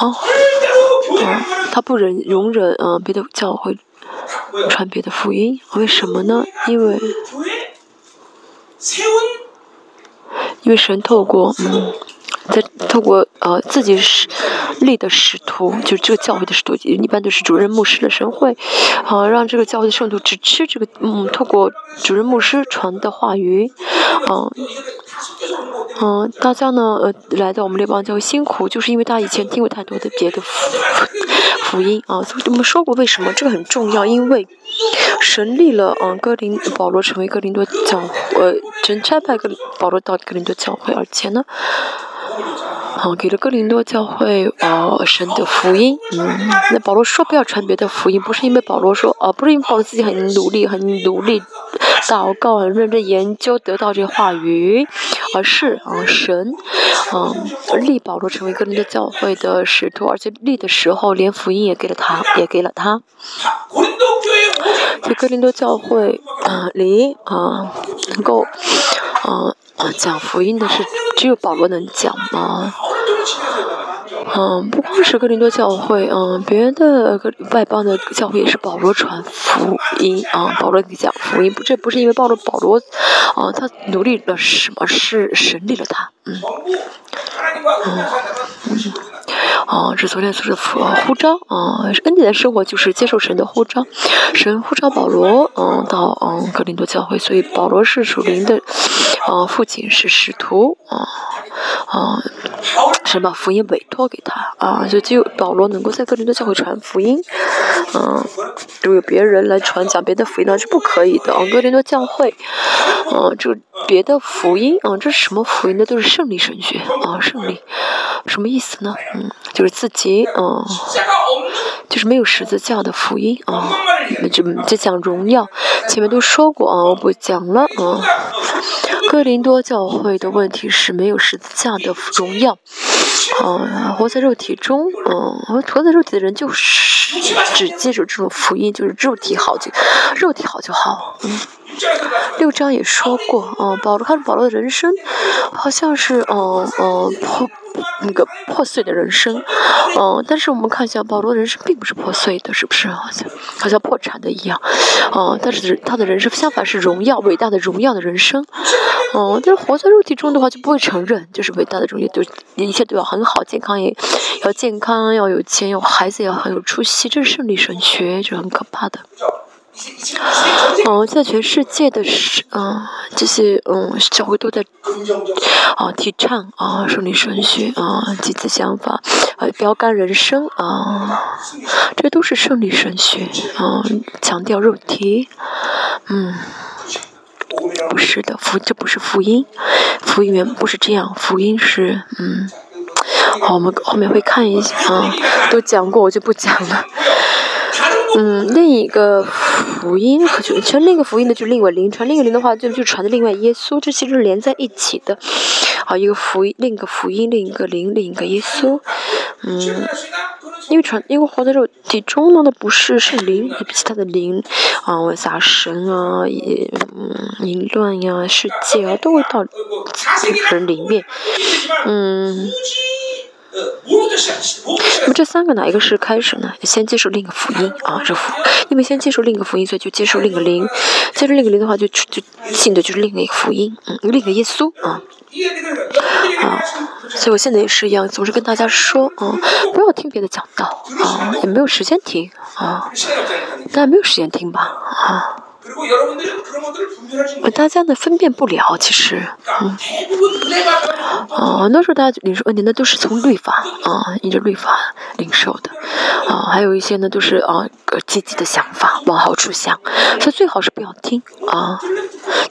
哦，啊，他不忍容忍嗯别的教会传别的福音，为什么呢？因为。因为神透过嗯，在透过呃自己是立的使徒，就这个教会的使徒，一般都是主任牧师的神会，啊，让这个教会的圣徒只吃这个嗯，透过主任牧师传的话语，嗯，嗯，大家呢呃来到我们列邦教会辛苦，就是因为大家以前听过太多的别的福福音啊，我们说过为什么这个很重要，因为。神立了，嗯，哥林保罗成为哥林多教，呃，真差派哥保罗到哥林多教会，而且呢，好给了哥林多教会，呃，神的福音，嗯，那保罗说不要传别的福音，不是因为保罗说，呃，不是因为保罗自己很努力，很努力。祷告，很认真研究，得到这话语，而是啊神，嗯立保罗成为哥林多教会的使徒，而且立的时候连福音也给了他，也给了他。在哥林多教会啊里啊能够啊讲福音的是只有保罗能讲吗？嗯，不光是哥林多教会，嗯，别的外邦的教会也是保罗传福音啊，保罗讲福音，不，这不是因为保罗保罗，啊，他努力了什么？是神立了他，嗯，嗯，嗯，啊，这昨天说的呼召，啊，恩典的生活就是接受神的呼召，神呼召保罗，嗯，到嗯哥林多教会，所以保罗是属灵的，啊，父亲是使徒，啊，啊，神把福音委托给他，啊，就只有保罗能够在哥林多教会传福音，嗯，如果有别人来传讲别的福音那是不可以的，啊，哥林多教会，嗯，这别的福音，啊，这是什么福音呢？都是胜利神学，啊，胜利，什么意思呢？嗯，就是自己，嗯，就是没有十字架的福音，啊，就就讲荣耀，前面都说过，啊，我不讲了，啊，哥林多教会的问题是没有十字架的荣耀。嗯，活在肉体中，嗯，活在肉体的人就是只接受这种福音，就是肉体好就肉体好就好。嗯，六章也说过，嗯，保罗看保罗的人生，好像是，嗯嗯破那个破碎的人生，嗯，但是我们看一下保罗的人生并不是破碎的，是不是？好像好像破产的一样，嗯，但是他的人生相反是荣耀伟大的荣耀的人生。哦，但是活在肉体中的话就不会承认，就是伟大的荣耀，就一切都要很好，健康也要健康，要有钱，有孩子要很有出息，这是胜利神学，就很可怕的。哦，在全世界的是，嗯，这些嗯教会都在啊提倡啊胜利神学啊积极想法啊标杆人生啊，这都是胜利神学啊强调肉体，嗯。不是的，福这不是福音，福音不是这样，福音是嗯，好，我们后面会看一下啊，都讲过，我就不讲了。嗯，另一个福音就传另一个福音的就另外灵传另一个灵的话就就传的另外耶稣，这其实是连在一起的。好，一个福音，另一个福音，另一个灵，另一个耶稣。嗯，因为传因为活在肉体中呢，那不是是灵，也比其他的灵啊，撒神啊，也嗯淫乱呀，世界啊，都会到人里面。嗯。那么这三个哪一个是开始呢？先接受另一个福音啊，这福，因为先接受另一个福音，所以就接受另一个灵，接受另一个灵的话，就就信的就是另一个福音，嗯，另一个耶稣啊。啊，所以我现在也是一样，总是跟大家说，啊，不要听别的讲道，啊，也没有时间听，啊，大家没有时间听吧，啊。大家呢分辨不了，其实，嗯，啊，很多时候大家领受恩典那都是从律法啊，依着律法领受的，啊，还有一些呢都是啊积极的想法，往好处想，所以最好是不要听啊。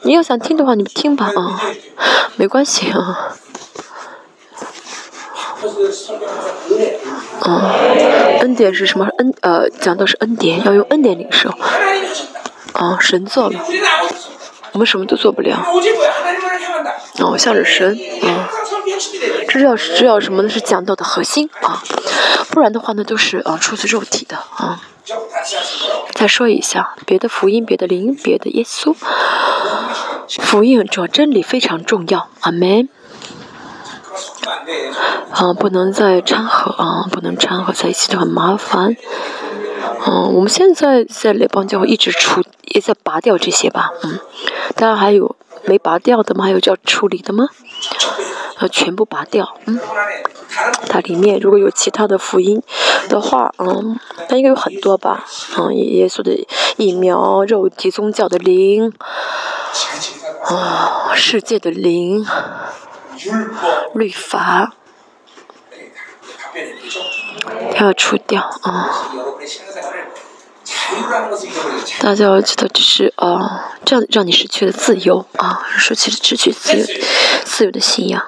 你要想听的话，你们听吧啊，没关系啊。啊，恩典是什么？恩呃，讲的是恩典，要用恩典领受。啊，神做了，我们什么都做不了。哦，向着神，啊，这要是这要什么呢？是讲道的核心啊，不然的话呢，都是啊出自肉体的啊。再说一下，别的福音，别的灵，别的耶稣，福音主要真理非常重要。阿门。啊，不能再掺和啊，不能掺和在一起就很麻烦。嗯，我们现在在雷邦教会一直处也在拔掉这些吧，嗯，当然还有没拔掉的吗？还有叫处理的吗？要全部拔掉，嗯，它里面如果有其他的福音的话，嗯，它应该有很多吧，嗯，耶稣的疫苗、肉体、宗教的灵，啊，世界的灵，律法。要除掉啊！大家要知道，这是啊，这样让你失去了自由啊，失去了失去自由自由的信仰。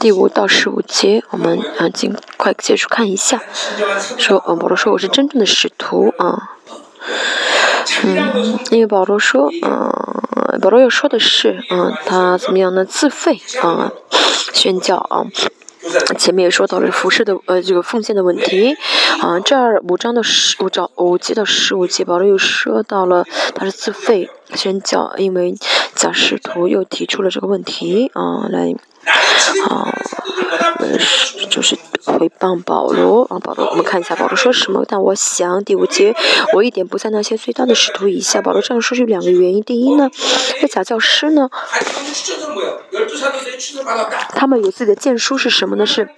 第五到十五节，我们啊尽快结束看一下。说，嗯，保罗说我是真正的使徒啊。嗯，因为保罗说，嗯，保罗要说的是，嗯，他怎么样呢？自费啊，宣教啊。前面也说到了服饰的呃这个奉献的问题，啊，这儿五章的十五章五节到十五节，保罗又说到了他是自费宣教，因为假使徒又提出了这个问题。啊，来啊，我们是就是回谤保罗啊，保罗，我们看一下保罗说什么。但我想第五节，我一点不在那些最大的使徒以下。保罗这样说有两个原因，第一呢，这假教师呢。他们有自己的荐书是什么呢？是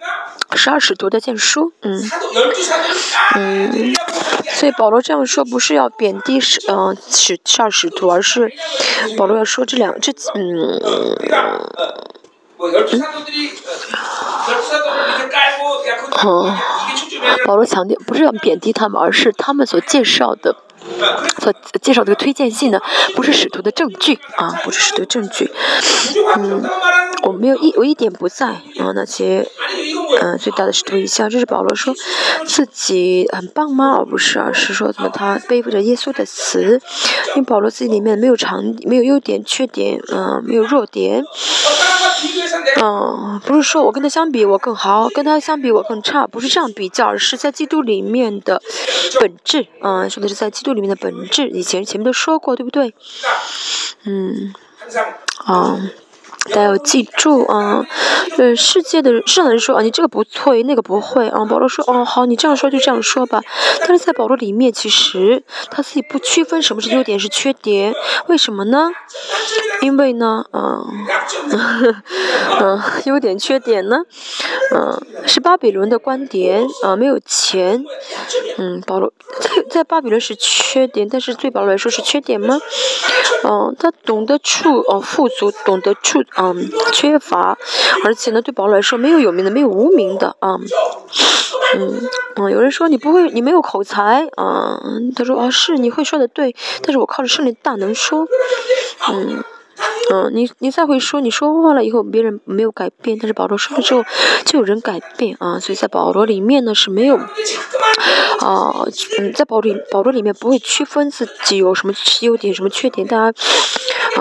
十二使徒的荐书，嗯，嗯，所以保罗这样说不是要贬低十，嗯，十十二使徒，而是保罗要说这两这，嗯，嗯，保罗强调不是要贬低他们，而是他们所介绍的。所介绍这个推荐信呢，不是使徒的证据啊，不是使徒证据。嗯，我没有一我一点不在啊，那些嗯最大的使徒以下，这是保罗说自己很棒吗？而不是，而是说怎么他背负着耶稣的词，因为保罗自己里面没有长没有优点缺点，嗯，没有弱点。嗯，不是说我跟他相比我更好，跟他相比我更差，不是这样比较，而是在基督里面的本质。嗯，说的是在基督里面的本质。以前前面都说过，对不对？嗯，啊。大家要记住啊，呃，世界的世上的人说啊，你这个不错，那个不会啊。保罗说，哦，好，你这样说就这样说吧。但是在保罗里面，其实他自己不区分什么是优点是缺点，为什么呢？因为呢，嗯，嗯，优点缺点呢，嗯，是巴比伦的观点啊，没有钱，嗯，保罗在在巴比伦是缺点，但是对保罗来说是缺点吗？嗯，他懂得处哦富足，懂得处。嗯，缺乏，而且呢，对保罗来说，没有有名的，没有无名的啊。嗯，嗯，有人说你不会，你没有口才啊。他说啊，是你会说的对，但是我靠着胜利大能说。嗯。嗯，你你再会说，你说话了以后别人没有改变，但是保罗说了之后就有人改变啊，所以在保罗里面呢是没有，啊，嗯，在保罗保罗里面不会区分自己有什么优点什么缺点，大家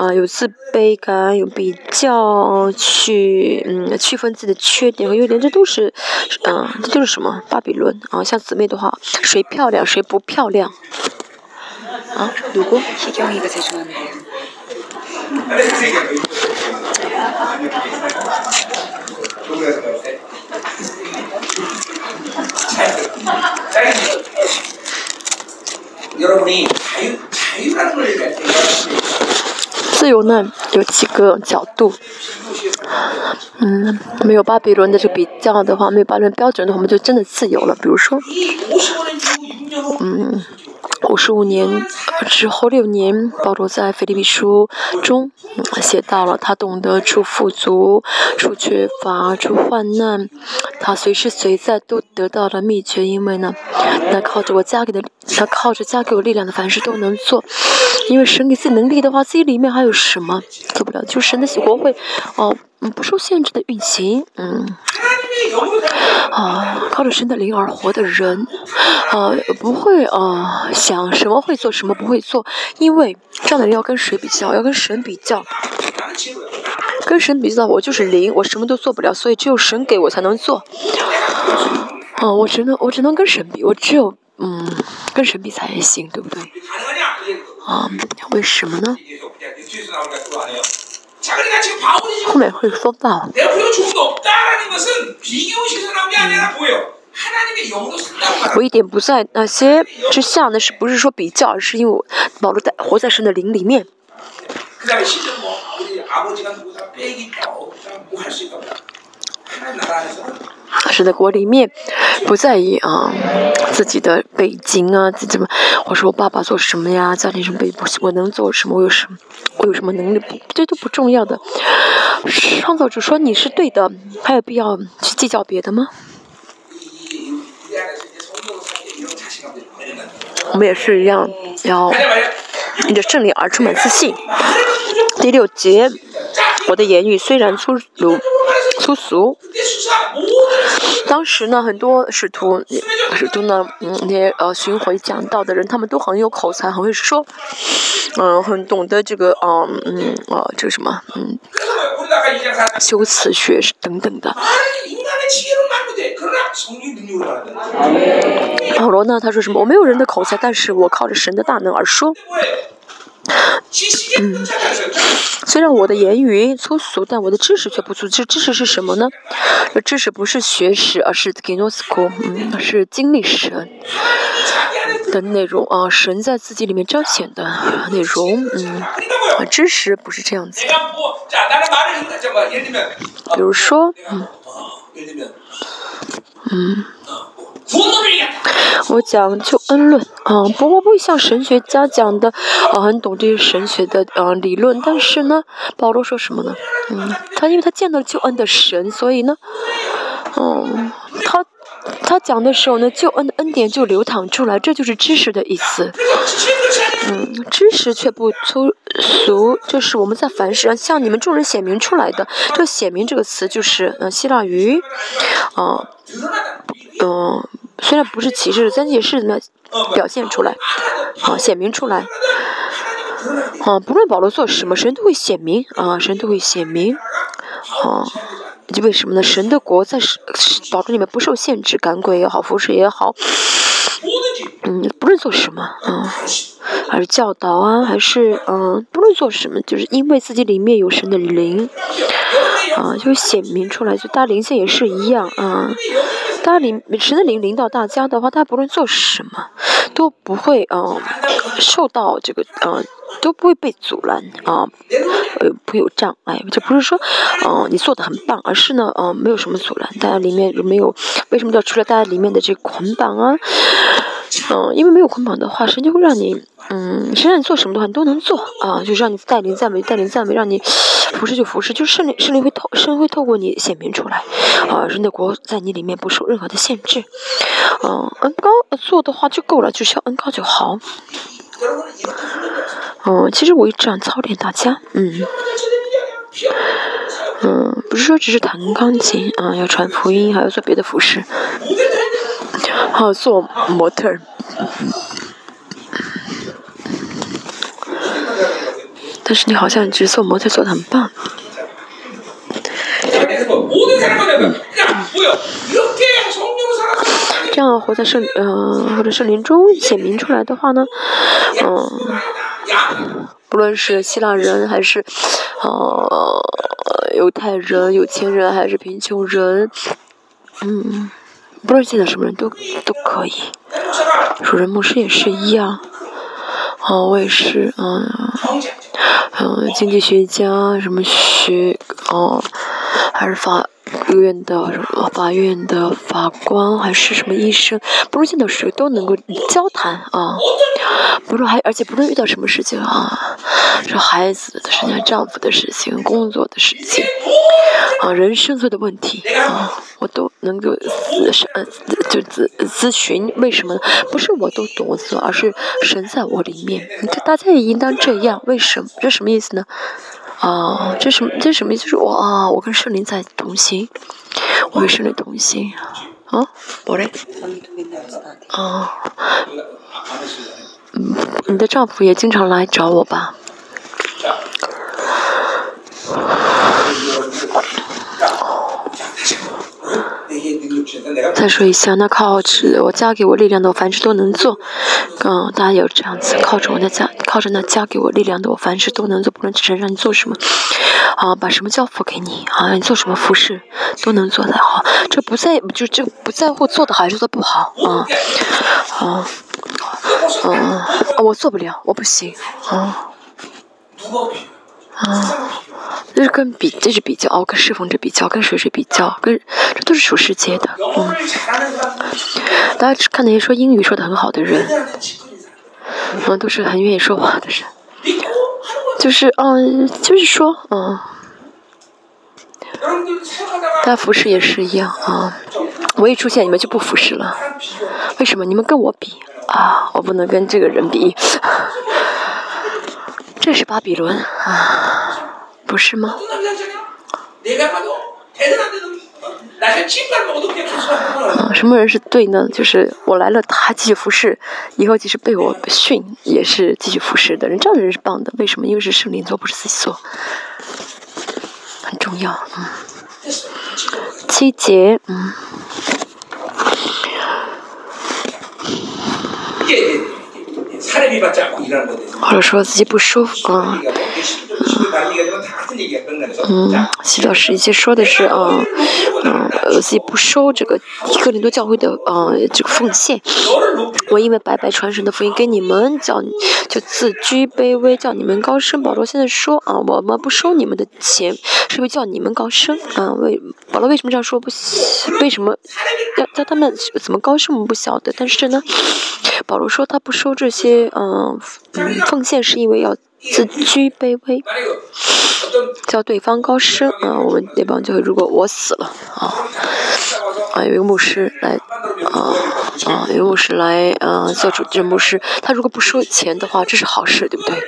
啊有自卑感，有比较去嗯区分自己的缺点和优点，这都是嗯这都是什么？巴比伦啊，像姊妹的话，谁漂亮谁不漂亮？啊？自由呢有几个角度，嗯，没有巴比伦的这个比较的话，没有巴比伦标准的话，我们就真的自由了。比如说，嗯。五十五年之后六年，保罗在腓立比书中写到了，他懂得出富足、出缺乏、出患难，他随时随在都得到了秘诀，因为呢，那靠着我加给的，他靠着加给我力量的，凡事都能做。因为神给自己能力的话，自己里面还有什么做不了？就神的国会，哦。嗯，不受限制的运行，嗯，啊，靠着神的灵而活的人，啊，不会啊，想什么会做什么不会做，因为这样的人要跟谁比较？要跟神比较，跟神比较，我就是灵，我什么都做不了，所以只有神给我才能做。哦，我只能我只能跟神比，我只有嗯，跟神比才行，对不对？啊，为什么呢？后面会说到。我一点不在那些之下，那是不是说比较，而是因为我保罗在活在神的灵里面。是的，国里面不在意啊，自己的背景啊，怎么？我说我爸爸做什么呀？家庭什么背景？我能做什么？我有什么？我有什么能力？不，这都不重要的。创造主说你是对的，还有必要去计较别的吗？我们也是一样，要你的胜利而充满自信。第六节，我的言语虽然粗鲁。粗俗。当时呢，很多使徒，使徒呢，嗯，那些呃巡回讲道的人，他们都很有口才，很会说，嗯，很懂得这个，嗯嗯，啊，这个什么，嗯，修辞学等等的。保罗呢，他说什么？我没有人的口才，但是我靠着神的大能而说。嗯，虽然我的言语粗俗，但我的知识却不粗。这知识是什么呢？这知识不是学识，而是 gnosko，嗯，是经历神的内容啊，神在自己里面彰显的内容。嗯，知识不是这样子。比如说，嗯，嗯。我讲救恩论啊，不过不像神学家讲的啊，很懂这些神学的啊理论。但是呢，保罗说什么呢？嗯，他因为他见到救恩的神，所以呢，嗯，他他讲的时候呢，救恩的恩典就流淌出来，这就是知识的意思。嗯，知识却不粗俗，这是我们在凡事上向你们众人显明出来的。这“显明”这个词就是嗯希腊语，啊。嗯，虽然不是启示，但也是呢，表现出来，啊，显明出来，啊，不论保罗做什么，神都会显明，啊，神都会显明，啊，就为什么呢？神的国在是保罗里面不受限制，赶鬼也好，服侍也好，嗯，不论做什么，啊，还是教导啊，还是嗯，不论做什么，就是因为自己里面有神的灵，啊，就显明出来，就大灵性也是一样，啊。他领神的领领导大家的话，他不论做什么，都不会嗯受到这个嗯都不会被阻拦啊，呃不会有障碍。这不是说嗯你做的很棒，而是呢嗯没有什么阻拦。大家里面有没有为什么叫除了？大家里面的这捆绑啊，嗯因为没有捆绑的话，神就会让你嗯神让你做什么的话你都能做啊，就让你带领赞美带领赞美，让你。服侍就服侍，就是圣灵，圣灵会透，圣灵会透过你显明出来，啊，人的国在你里面不受任何的限制，嗯，恩高做的话就够了，就是要恩高就好，嗯，其实我一直这样操练大家，嗯，嗯，不是说只是弹钢琴啊，要传福音，还要做别的服饰，还要做模特儿。但是你好像只做模特做的很棒。这样活在圣嗯或者圣灵中显明出来的话呢，嗯，不论是希腊人还是，呃，犹太人、有钱人还是贫穷人，嗯，不论见到什么人都都可以。主人牧师也是一样，哦，我也是，嗯，嗯，经济学家什么学，哦，还是法。医院的什么法院的法官还是什么医生，不论见到谁都能够交谈啊，不论还而且不论遇到什么事情啊，是孩子的事情、丈夫的事情、工作的事情啊，人生的问题啊，我都能够咨呃就咨咨询，为什么？不是我都懂，而是神在我里面。你看大家也应当这样，为什么？这什么意思呢？哦，这什么？这什么意思？是我啊，我跟圣灵在同行，我与圣灵同行。啊，我嘞？啊，嗯，你的丈夫也经常来找我吧？再说一下，那靠着我加给我力量的，我凡事都能做。嗯，大家有这样子，靠着我那加，靠着那加给我力量的，我凡事都能做。不论神让你做什么，啊，把什么交付给你，啊，你做什么服饰都能做的好。这不在，就这不在乎做的好还是做不好啊，啊，嗯，我做不了，我不行，啊，啊。就是跟比，这是比较哦，跟侍奉者比较，跟谁谁比较，跟这都是属世界的，嗯。大家看那些说英语说的很好的人，嗯，都是很愿意说话的人，就是嗯，就是说嗯，大家服侍也是一样啊。我一出现，你们就不服侍了，为什么？你们跟我比啊，我不能跟这个人比，这是巴比伦啊。不是吗？啊，什么人是对呢？就是我来了，他继续服侍，以后即使被我训，也是继续服侍的人。这样的人是棒的。为什么？因为是圣灵做，不是自己做，很重要。嗯，七节，嗯。或者说自己不舒服啊，嗯，嗯，洗澡时一些说的是啊，嗯，自己不收这个哥林多教会的啊这个奉献，我因为白白传神的福音给你们，叫就自居卑微，叫你们高升。保罗现在说啊，我们不收你们的钱，是为叫你们高升啊。为保罗为什么这样说？不，为什么要叫他们怎么高升？我们不晓得。但是呢，保罗说他不收这些。嗯嗯，奉献是因为要自居卑微，叫对方高升啊。我们那帮就如果我死了啊啊，有一个牧师来啊啊，有一个牧师来啊做主这牧师，他如果不收钱的话，这是好事，对不对？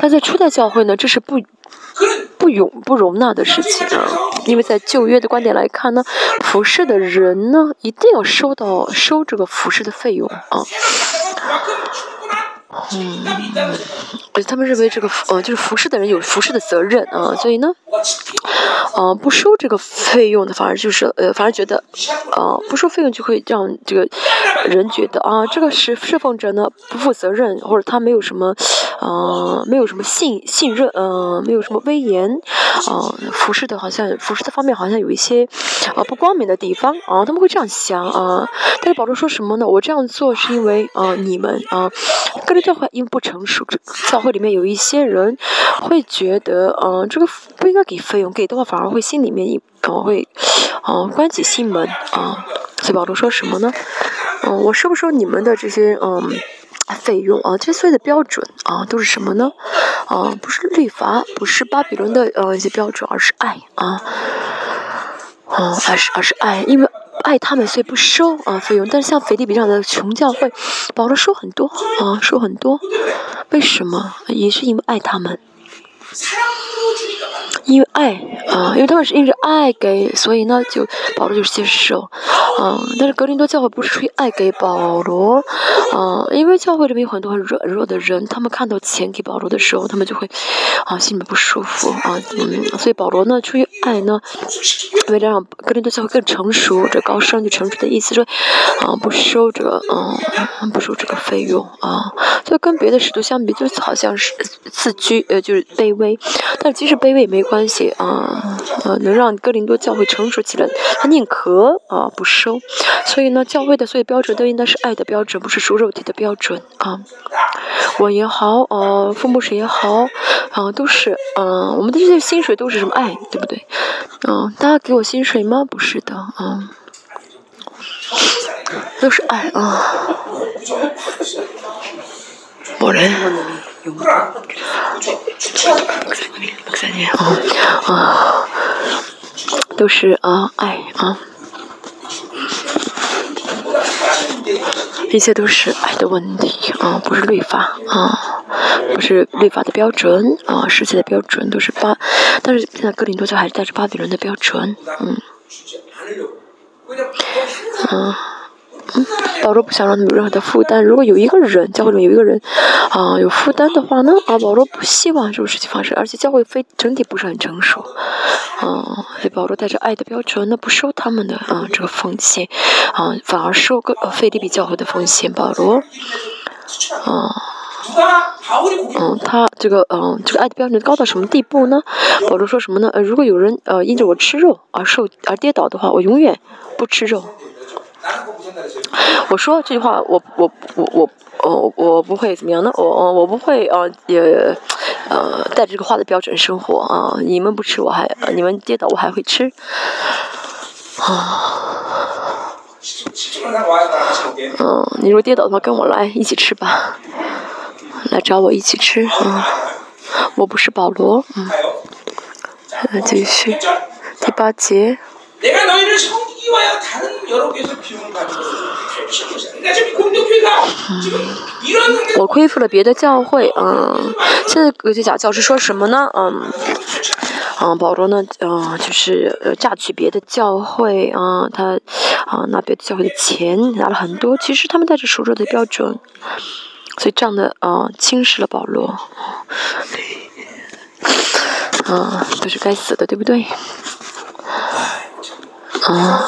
但在初代教会呢，这是不不永不容纳的事情啊，因为在旧约的观点来看呢，服侍的人呢一定要收到收这个服侍的费用啊。嗯，他们认为这个呃，就是服侍的人有服侍的责任啊，所以呢，呃，不收这个费用的，反而就是呃，反而觉得，呃，不收费用就会让这个人觉得啊，这个侍侍奉者呢不负责任，或者他没有什么，呃，没有什么信信任，呃，没有什么威严，啊，服侍的好像服侍的方面好像有一些啊不光明的地方啊，他们会这样想啊。但是保罗说什么呢？我这样做是因为啊，你们啊，个人教会因不成熟，教会里面有一些人会觉得，嗯，这个不应该给费用，给的话反而会心里面一，能会，嗯，关起心门啊。所以保罗说什么呢？嗯，我收不收你们的这些嗯费用啊？这些所有的标准啊，都是什么呢？啊，不是律法，不是巴比伦的呃一些标准，而是爱啊，啊，而是而是爱，因为。爱他们，所以不收啊费用。但是像腓立比这样的穷教会，保罗收很多啊，收很多。为什么？也是因为爱他们。因为爱啊，因为他们是因着爱给，所以呢，就保罗就接受，啊，但是格林多教会不是出于爱给保罗，啊，因为教会里面有很多很软弱的人，他们看到钱给保罗的时候，他们就会啊心里不舒服啊，嗯，所以保罗呢出于爱呢，为了让格林多教会更成熟，这高尚就成熟的意思说，啊不收这个，嗯，不收这个费用啊，就跟别的使徒相比，就好像是自居，呃，就是卑微，但即使卑微也没关。系啊，呃，能让哥林多教会成熟起来，他宁可啊不收，所以呢，教会的所有标准都应该是爱的标准，不是属肉体的标准啊。我也好，呃，父母谁也好，啊，都是，嗯，我们的这些薪水都是什么爱，对不对？嗯，大家给我薪水吗？不是的，啊，都是爱啊。某人。三年啊啊，都是啊爱啊，一切都是爱的问题啊，不是律法啊，不是律法的标准啊，世界的标准都是巴，但是现在哥林多教还是带着巴比伦的标准，嗯，嗯。保罗不想让他们有任何的负担。如果有一个人，教会里面有一个人，啊，有负担的话呢，啊，保罗不希望这种事情发生。而且教会非整体不是很成熟，啊，所以保罗带着爱的标准，那不收他们的啊这个奉献，啊，反而收个呃费利比教会的奉献。保罗，啊，嗯，他这个嗯这个爱的标准高到什么地步呢？保罗说什么呢？呃，如果有人呃因着我吃肉而受而跌倒的话，我永远不吃肉。我说这句话，我我我我我我不会怎么样呢？我我不会呃也呃带着这个话的标准生活啊！你们不吃，我还你们跌倒，我还会吃啊！嗯，你如果跌倒的话，跟我来一起吃吧，来找我一起吃啊！我不是保罗，嗯，继续第八节。我恢复了别的教会，嗯，现在有些假教师说什么呢？嗯，嗯，保罗呢，嗯，就是呃榨取别的教会，啊，他啊拿别的教会的钱拿了很多，其实他们带着属肉的标准，所以这样的啊轻视了保罗，啊，都是该死的，对不对？啊，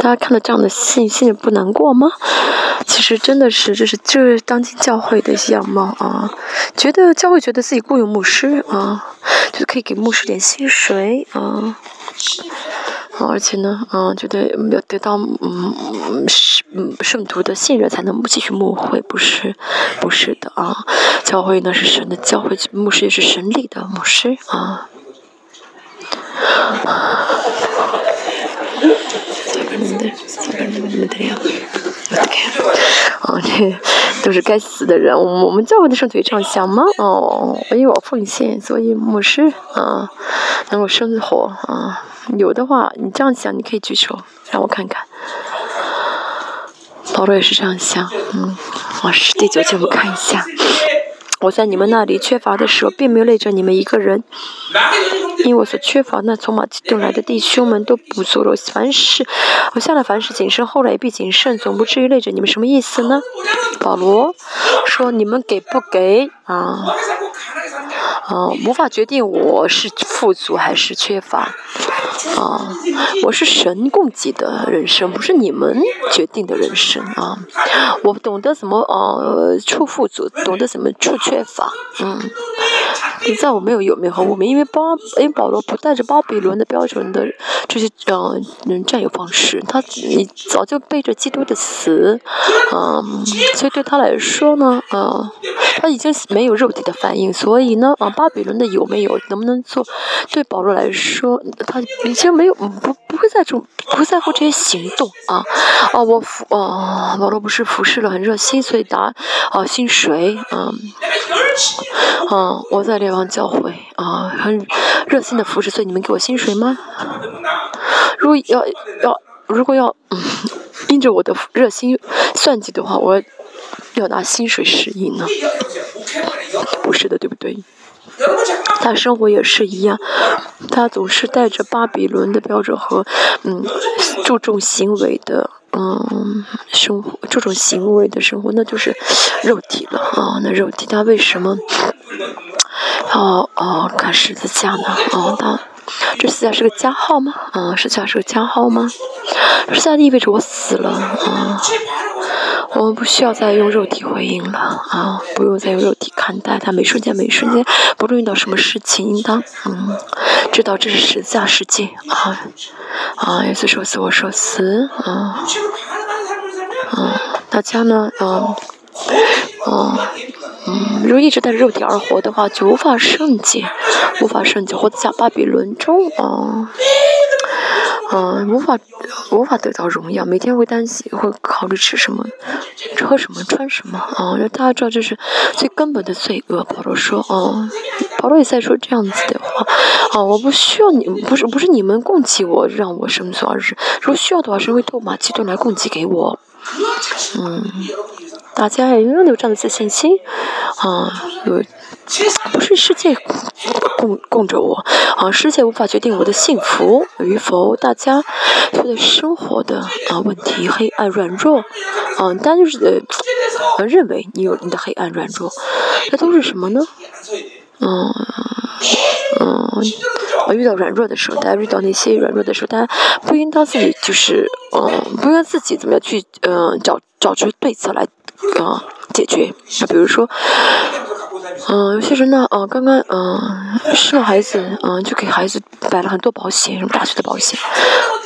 大家看到这样的信，心里不难过吗？其实真的是，这是这是当今教会的样貌啊。觉得教会觉得自己雇佣牧师啊，就可以给牧师点薪水啊，而且呢，啊，觉得要得到嗯圣圣徒的信任才能继续牧会，不是，不是的啊。教会呢是神的教会，牧师也是神力的牧师啊。哦，这都是该死的人。我们教会的圣徒也这样想吗？哦，因为我奉献，所以牧师啊能够生活啊。有的话，你这样想，你可以举手让我看看。保罗也是这样想，嗯，我是第九节，我看一下。我在你们那里缺乏的时候，并没有累着你们一个人，因为我所缺乏那从马其顿来的弟兄们都不足了凡事，我下来凡事谨慎，后来也必谨慎，总不至于累着你们。什么意思呢？保罗说：“你们给不给啊？啊，无法决定我是富足还是缺乏。”啊，我是神供给的人生，不是你们决定的人生啊！我懂得怎么呃处富足，懂得怎么处缺乏，嗯。你在我没有有名和无名，因为巴因为保罗不带着巴比伦的标准的这些嗯人占有方式，他你早就背着基督的死，嗯，所以对他来说呢，啊，他已经没有肉体的反应，所以呢，啊，巴比伦的有没有能不能做，对保罗来说，他已经没有不不会在乎不在乎这些行动啊，啊，我服啊，保罗不是服侍了很热心，所以拿啊薪水，嗯，嗯，我在这。方教会啊，很热心的服侍，所以你们给我薪水吗？如果要要，如果要，嗯，因着我的热心算计的话，我要拿薪水适应呢？不是的，对不对？他生活也是一样，他总是带着巴比伦的标准和嗯注重行为的嗯生活，注重行为的生活，那就是肉体了啊。那肉体他为什么哦哦看十字架呢？哦，他这十字架是个加号吗？啊，十字架是个加号吗？十字架意味着我死了啊。我们不需要再用肉体回应了啊！不用再用肉体看待它，每瞬间每瞬间，不论遇到什么事情，应当嗯，知道这是十字架世界啊啊！耶稣说死，我说死啊啊！大家呢啊啊嗯，如果一直带着肉体而活的话，就无法圣洁，无法圣洁，活在巴比伦中啊。嗯，无法无法得到荣耀，每天会担心，会考虑吃什么、喝什么、穿什么啊！让大家知道这是最根本的罪恶。保罗说，哦，保罗也在说这样子的话，啊，我不需要你，不是不是你们供给我，让我生存，而是如果需要的话，是会透马其顿来供给给我。嗯，大家也拥有这样的自信心，啊，有。不是世界供供着我，啊，世界无法决定我的幸福与否。大家觉得生活的啊问题，黑暗软弱，嗯，单就是呃认为你有你的黑暗软弱，这都是什么呢？嗯嗯，遇到软弱的时候，大家遇到那些软弱的时候，大家不应当自己就是嗯，不应该自己怎么样去嗯找找出对策来啊解决。那比如说。嗯，有些人呢，嗯，刚刚嗯生了孩子，嗯，就给孩子买了很多保险，什么大学的保险。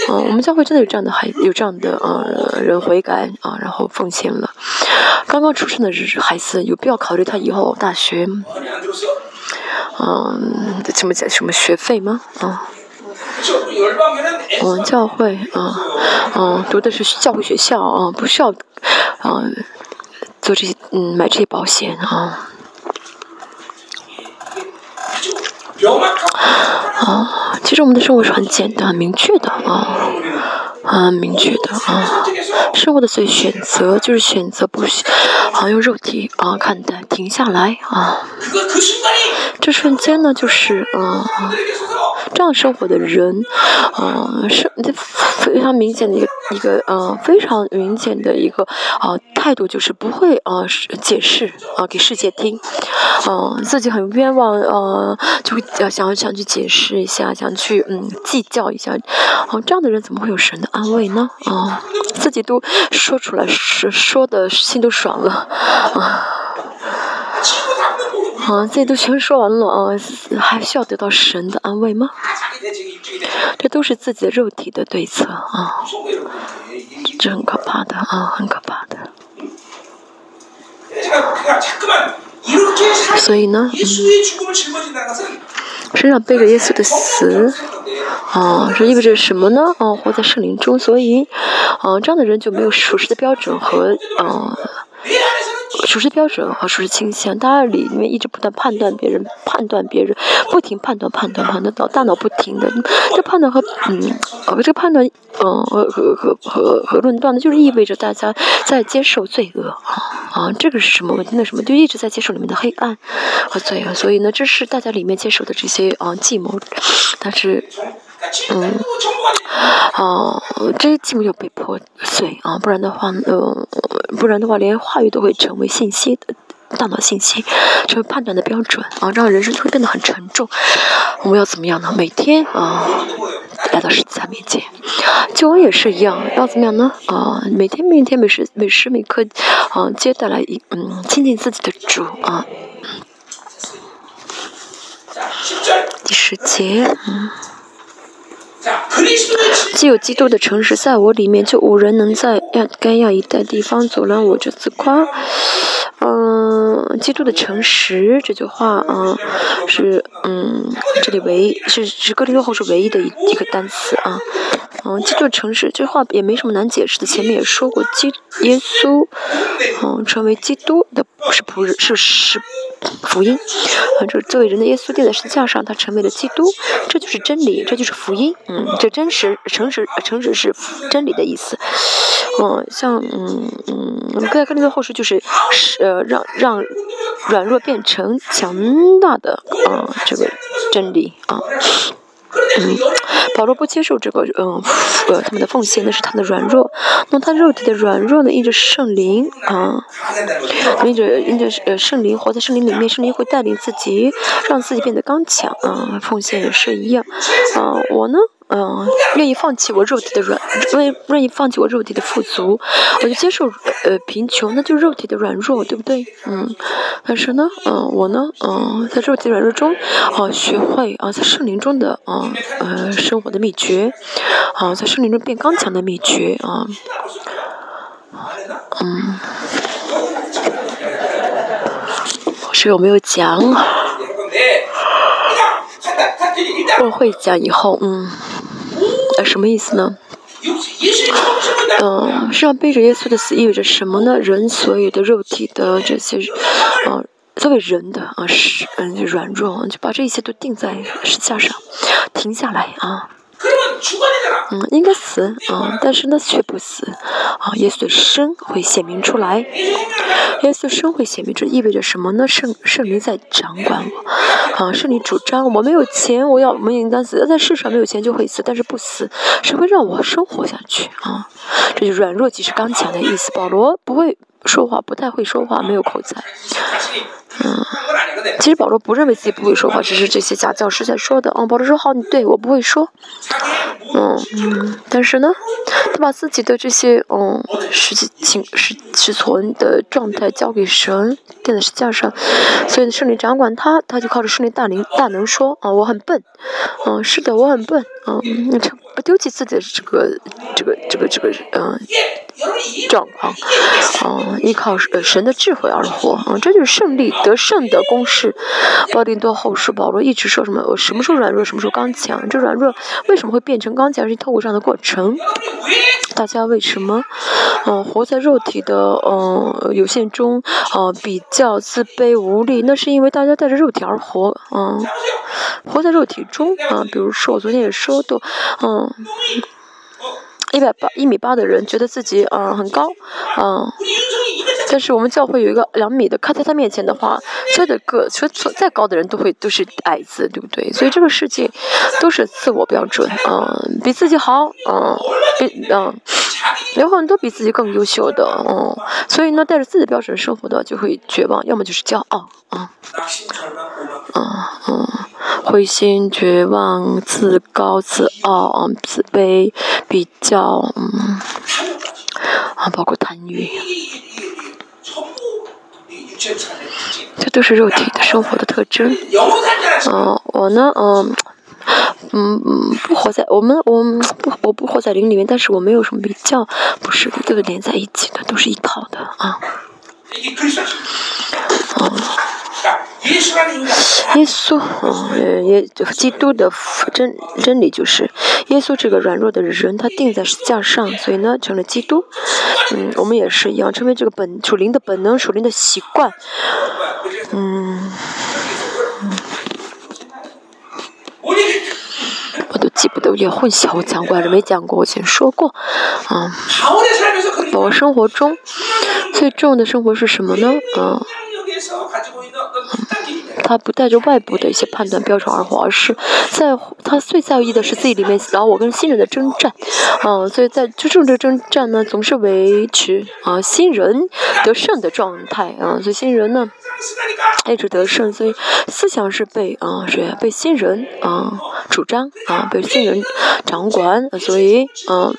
嗯，我们教会真的有这样的孩，有这样的嗯人悔改啊，然后奉献了。刚刚出生的孩子，有必要考虑他以后大学，嗯，什么什么学费吗？啊，我们，教会啊，嗯，读的是教会学校啊，不需要啊做这些嗯买这些保险啊。啊，其实我们的生活是很简单、很明确的啊，很明确的啊。生活的所以选择就是选择不啊用肉体啊看待，停下来啊。这瞬间呢，就是啊，这样生活的人，啊，是非常明显的一个一个呃非常明显的一个啊态度，就是不会啊解释啊给世界听，啊自己很冤枉啊就会想要想去解释一下，想去嗯计较一下，哦这样的人怎么会有神的安慰呢？啊自己都说出来是说的心都爽了啊。啊，这都全说完了啊，还需要得到神的安慰吗？这都是自己的肉体的对策啊，这很可怕的啊，很可怕的。所以呢，嗯，身上背着耶稣的死，啊，这意味着什么呢？啊，活在圣灵中，所以，啊，这样的人就没有属实的标准和啊。属实标准和属实倾向，大家里面一直不断判断别人，判断别人，不停判断判断判断，到大脑不停的，这判断和嗯，呃，这个判断，嗯，和和和和和论断呢，就是意味着大家在接受罪恶。啊啊，这个是什么问题？那什么？就一直在接受里面的黑暗和罪恶，所以呢，这是大家里面接受的这些啊计谋，但是。嗯，哦，这些基本要被破碎啊，不然的话，呃，不然的话，连话语都会成为信息的大脑信息，成为判断的标准啊，让人生就会变得很沉重。我们要怎么样呢？每天啊，来到十字架面前，救恩也是一样，要怎么样呢？啊，每天每天每时每时每刻啊，接待来一嗯，亲近自己的主啊。第十节，嗯。既有基督的诚实在我里面，就无人能在亚该亚一带地方阻拦我这自夸。嗯，嗯基督的诚实这句话啊，是嗯，这里唯是是哥林多后书唯一的一一个单词啊。嗯，基督的诚实这话也没什么难解释的，前面也说过，基耶稣嗯，成为基督的是仆人，是是福音。啊，这作为人的耶稣钉在十字架上，他成为了基督，这就是真理，这就是福音。嗯，这真实、诚实、诚实是真理的意思。嗯，像嗯嗯，我们在看这个后书，就是是呃，让让软弱变成强大的啊，这个真理啊。嗯，保罗不接受这个，嗯，呃，他们的奉献，那是他的软弱。那他肉体的软弱呢，因着圣灵啊，因着因着呃圣灵活在圣灵里面，圣灵会带领自己，让自己变得刚强啊。奉献也是一样啊，我呢。嗯，愿意放弃我肉体的软，愿愿意放弃我肉体的富足，我就接受呃贫穷，那就是肉体的软弱，对不对？嗯，但是呢，嗯，我呢，嗯，在肉体软弱中，啊，学会啊，在圣灵中的啊，呃，生活的秘诀，啊，在圣灵中变刚强的秘诀啊，嗯，是有没有讲？我会讲以后，嗯。呃，什么意思呢？嗯，身上背着耶稣的死意味着什么呢？人所有的肉体的这些，啊，作为人的啊，是嗯软弱，就把这一切都定在石架上，停下来啊。嗯，应该死啊，但是呢却不死啊。耶稣的生会显明出来，耶稣生会显明，这意味着什么呢？圣圣灵在掌管我啊，圣灵主张我没有钱，我要我们应当死，在世上没有钱就会死，但是不死，谁会让我生活下去啊？这就软弱即是刚强的意思。保罗不会说话，不太会说话，没有口才。嗯，其实保罗不认为自己不会说话，只是这些假教师在说的。嗯，保罗说好，你对我不会说。嗯嗯，但是呢，他把自己的这些嗯实际情实实存的状态交给神，垫在石架上，所以圣灵掌管他，他就靠着圣灵大灵大能说啊，我很笨。嗯，是的，我很笨。嗯，不丢弃自己的这个这个这个这个嗯状况，嗯，依靠呃神的智慧而活。嗯，这就是胜利。得胜的公式，保定多后世保罗一直说什么？我什么时候软弱，什么时候刚强？这软弱为什么会变成刚强？是透过这样的过程。大家为什么，嗯，活在肉体的嗯有限中，呃，比较自卑无力？那是因为大家带着肉体而活，嗯，活在肉体中，啊，比如说我昨天也说的，嗯。一百八一米八的人觉得自己嗯很高，嗯，但是我们教会有一个两米的，看在他面前的话，所有的个，所再高的人都会都是矮子，对不对？所以这个世界都是自我标准，嗯，比自己好，嗯，比嗯，有很多比自己更优秀的，嗯，所以呢，带着自己的标准生活的就会绝望，要么就是骄傲，啊，嗯嗯，灰心、绝望、自高、自傲、自卑、比较。嗯，啊，包括贪欲，这都是肉体的生活的特征。嗯，我呢，嗯，嗯嗯，不活在我们，我不，我不活在灵里面，但是我没有什么比较，不是的，都是连在一起的，都是一套的啊。嗯。耶稣，嗯，耶基督的真真理就是，耶稣这个软弱的人，他定在石架上，所以呢，成了基督。嗯，我们也是一样，成为这个本属灵的本能、属灵的习惯。嗯，我都记不得，有点混淆，我讲过还是没讲过？我以前说过，啊，我生活中最重要的生活是什么呢？啊。他不带着外部的一些判断标准而活，而是在他最在意的是自己里面，然后我跟新人的征战，嗯，所以在就这个征战呢，总是维持啊新人得胜的状态啊，所以新人呢一直得胜，所以思想是被啊是被新人啊主张啊被新人掌管，所以嗯，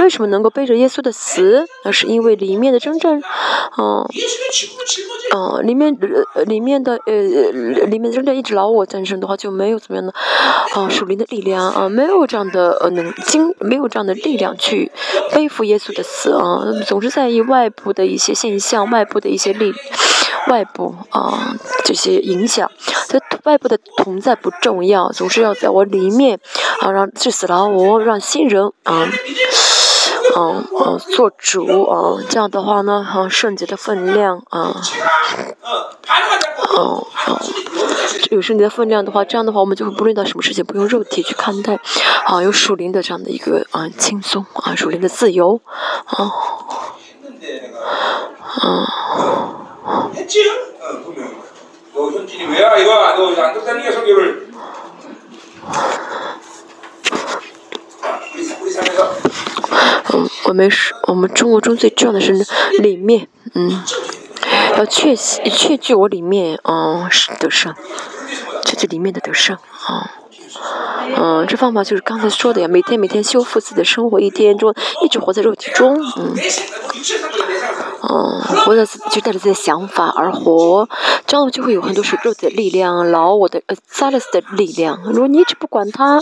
为什么能够背着耶稣的死？那是因为里面的征战，嗯嗯，里面呃里面的呃。里面真的一直老我战胜的话，就没有怎么样的啊属灵的力量啊，没有这样的呃能经，没有这样的力量去背负耶稣的死啊，总是在意外部的一些现象，外部的一些力，外部啊这些影响，这外部的同在不重要，总是要在我里面啊让致死老我，让新人啊。嗯嗯做主啊，这样的话呢，啊圣洁的分量啊，哦哦，有圣洁的分量的话，这样的话我们就会不论到什么事情不用肉体去看待，啊有属灵的这样的一个啊轻松啊属灵的自由啊，嗯。嗯，我们是我们中国中最重要的是里面，嗯，要确确据我里面，嗯，是得胜，确据里面的得胜，啊，嗯，这方法就是刚才说的呀，每天每天修复自己的生活，一天中一直活在肉体中，嗯。嗯，活在就带着自己的想法而活，这样就会有很多是肉体的力量，老我的呃萨勒斯的力量。如果你一直不管它，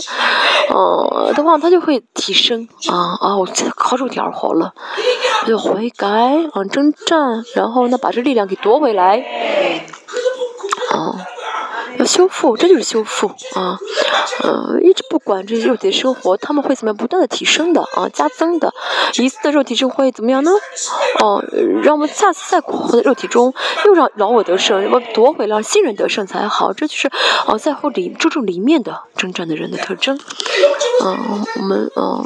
嗯的话，它就会提升啊啊！我靠肉体而活了，就悔改啊，征战，然后呢把这力量给夺回来，啊。要修复，这就是修复啊，嗯，一直不管这些肉体生活，他们会怎么样？不断的提升的啊，加增的，一次的肉体生活会怎么样呢？哦，让我们下次再活在肉体中，又让老我得胜，我夺回了新人得胜才好。这就是哦，在乎里注重里面的征战的人的特征。嗯，我们嗯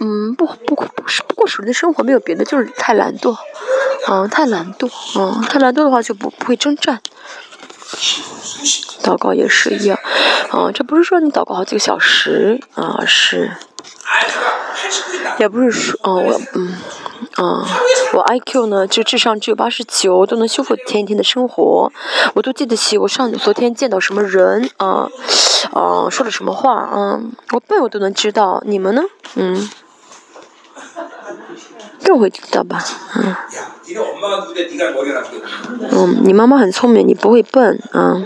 嗯不不不是不过属灵的生活没有别的，就是太懒惰，嗯，太懒惰，嗯，太懒惰的话就不不会征战。祷告也是一样，啊，这不是说你祷告好几个小时啊，是，也不是说，哦，我，嗯，啊，我 IQ 呢，就智商只有八十九，都能修复天天的生活，我都记得起我上昨天见到什么人啊，啊，说了什么话啊，我笨我都能知道，你们呢？嗯。更会知道吧，嗯。嗯，你妈妈很聪明，你不会笨，啊。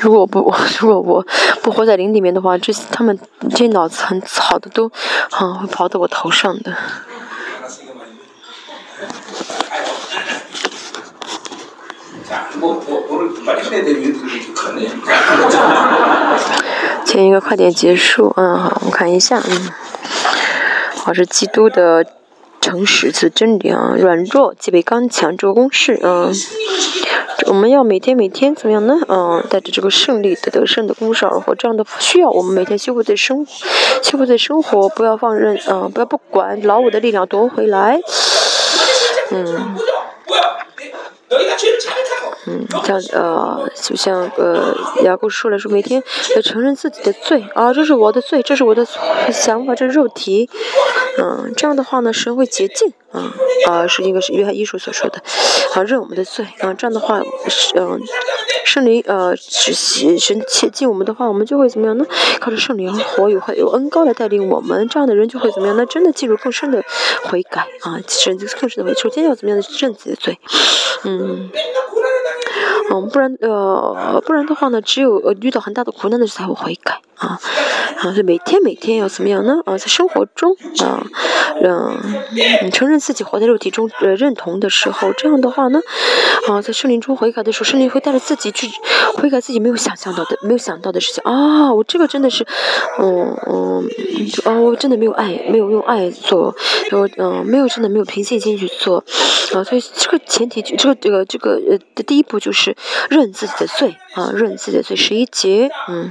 如果不，如果我不活在林里面的话，这他们这些脑子很好的都，啊，会跑到我头上的。前一个快点结束，嗯，好，我看一下，嗯，好，是基督的诚实是真理啊，软弱即为刚强，这个公式，嗯，我们要每天每天怎么样呢？嗯，带着这个胜利的得胜的公式而活，这样的需要我们每天修复的生活，修复的生活，不要放任，嗯，不要不管老我的力量夺回来，嗯。嗯，像呃，就像呃，雅各说了说，每天要承认自己的罪啊，这是我的罪，这是我的想法，这是肉体，嗯，这样的话呢，神会洁净，啊啊，是应该是约翰一书所说的，啊，认我们的罪，啊，这样的话是嗯，圣灵呃，是神洁净我们的话，我们就会怎么样呢？靠着圣灵而活，有有恩高来带领我们，这样的人就会怎么样？那真的进入更深的悔改啊，甚至更深的悔，首先要怎么样认自己的罪，嗯。嗯，不然呃，不然的话呢，只有呃遇到很大的苦难的时候才会悔改啊啊！所以每天每天要怎么样呢？啊，在生活中啊，嗯，承认自己活在肉体中呃认同的时候，这样的话呢，啊，在圣灵中悔改的时候，圣灵会带着自己去悔改自己没有想象到的、没有想到的事情啊！我这个真的是，嗯嗯，啊，我真的没有爱，没有用爱做，我嗯，没有真的没有凭信心去做啊！所以这个前提就这个这个这个呃的第一步就是。认自己的罪啊，认自己的罪十一节，嗯，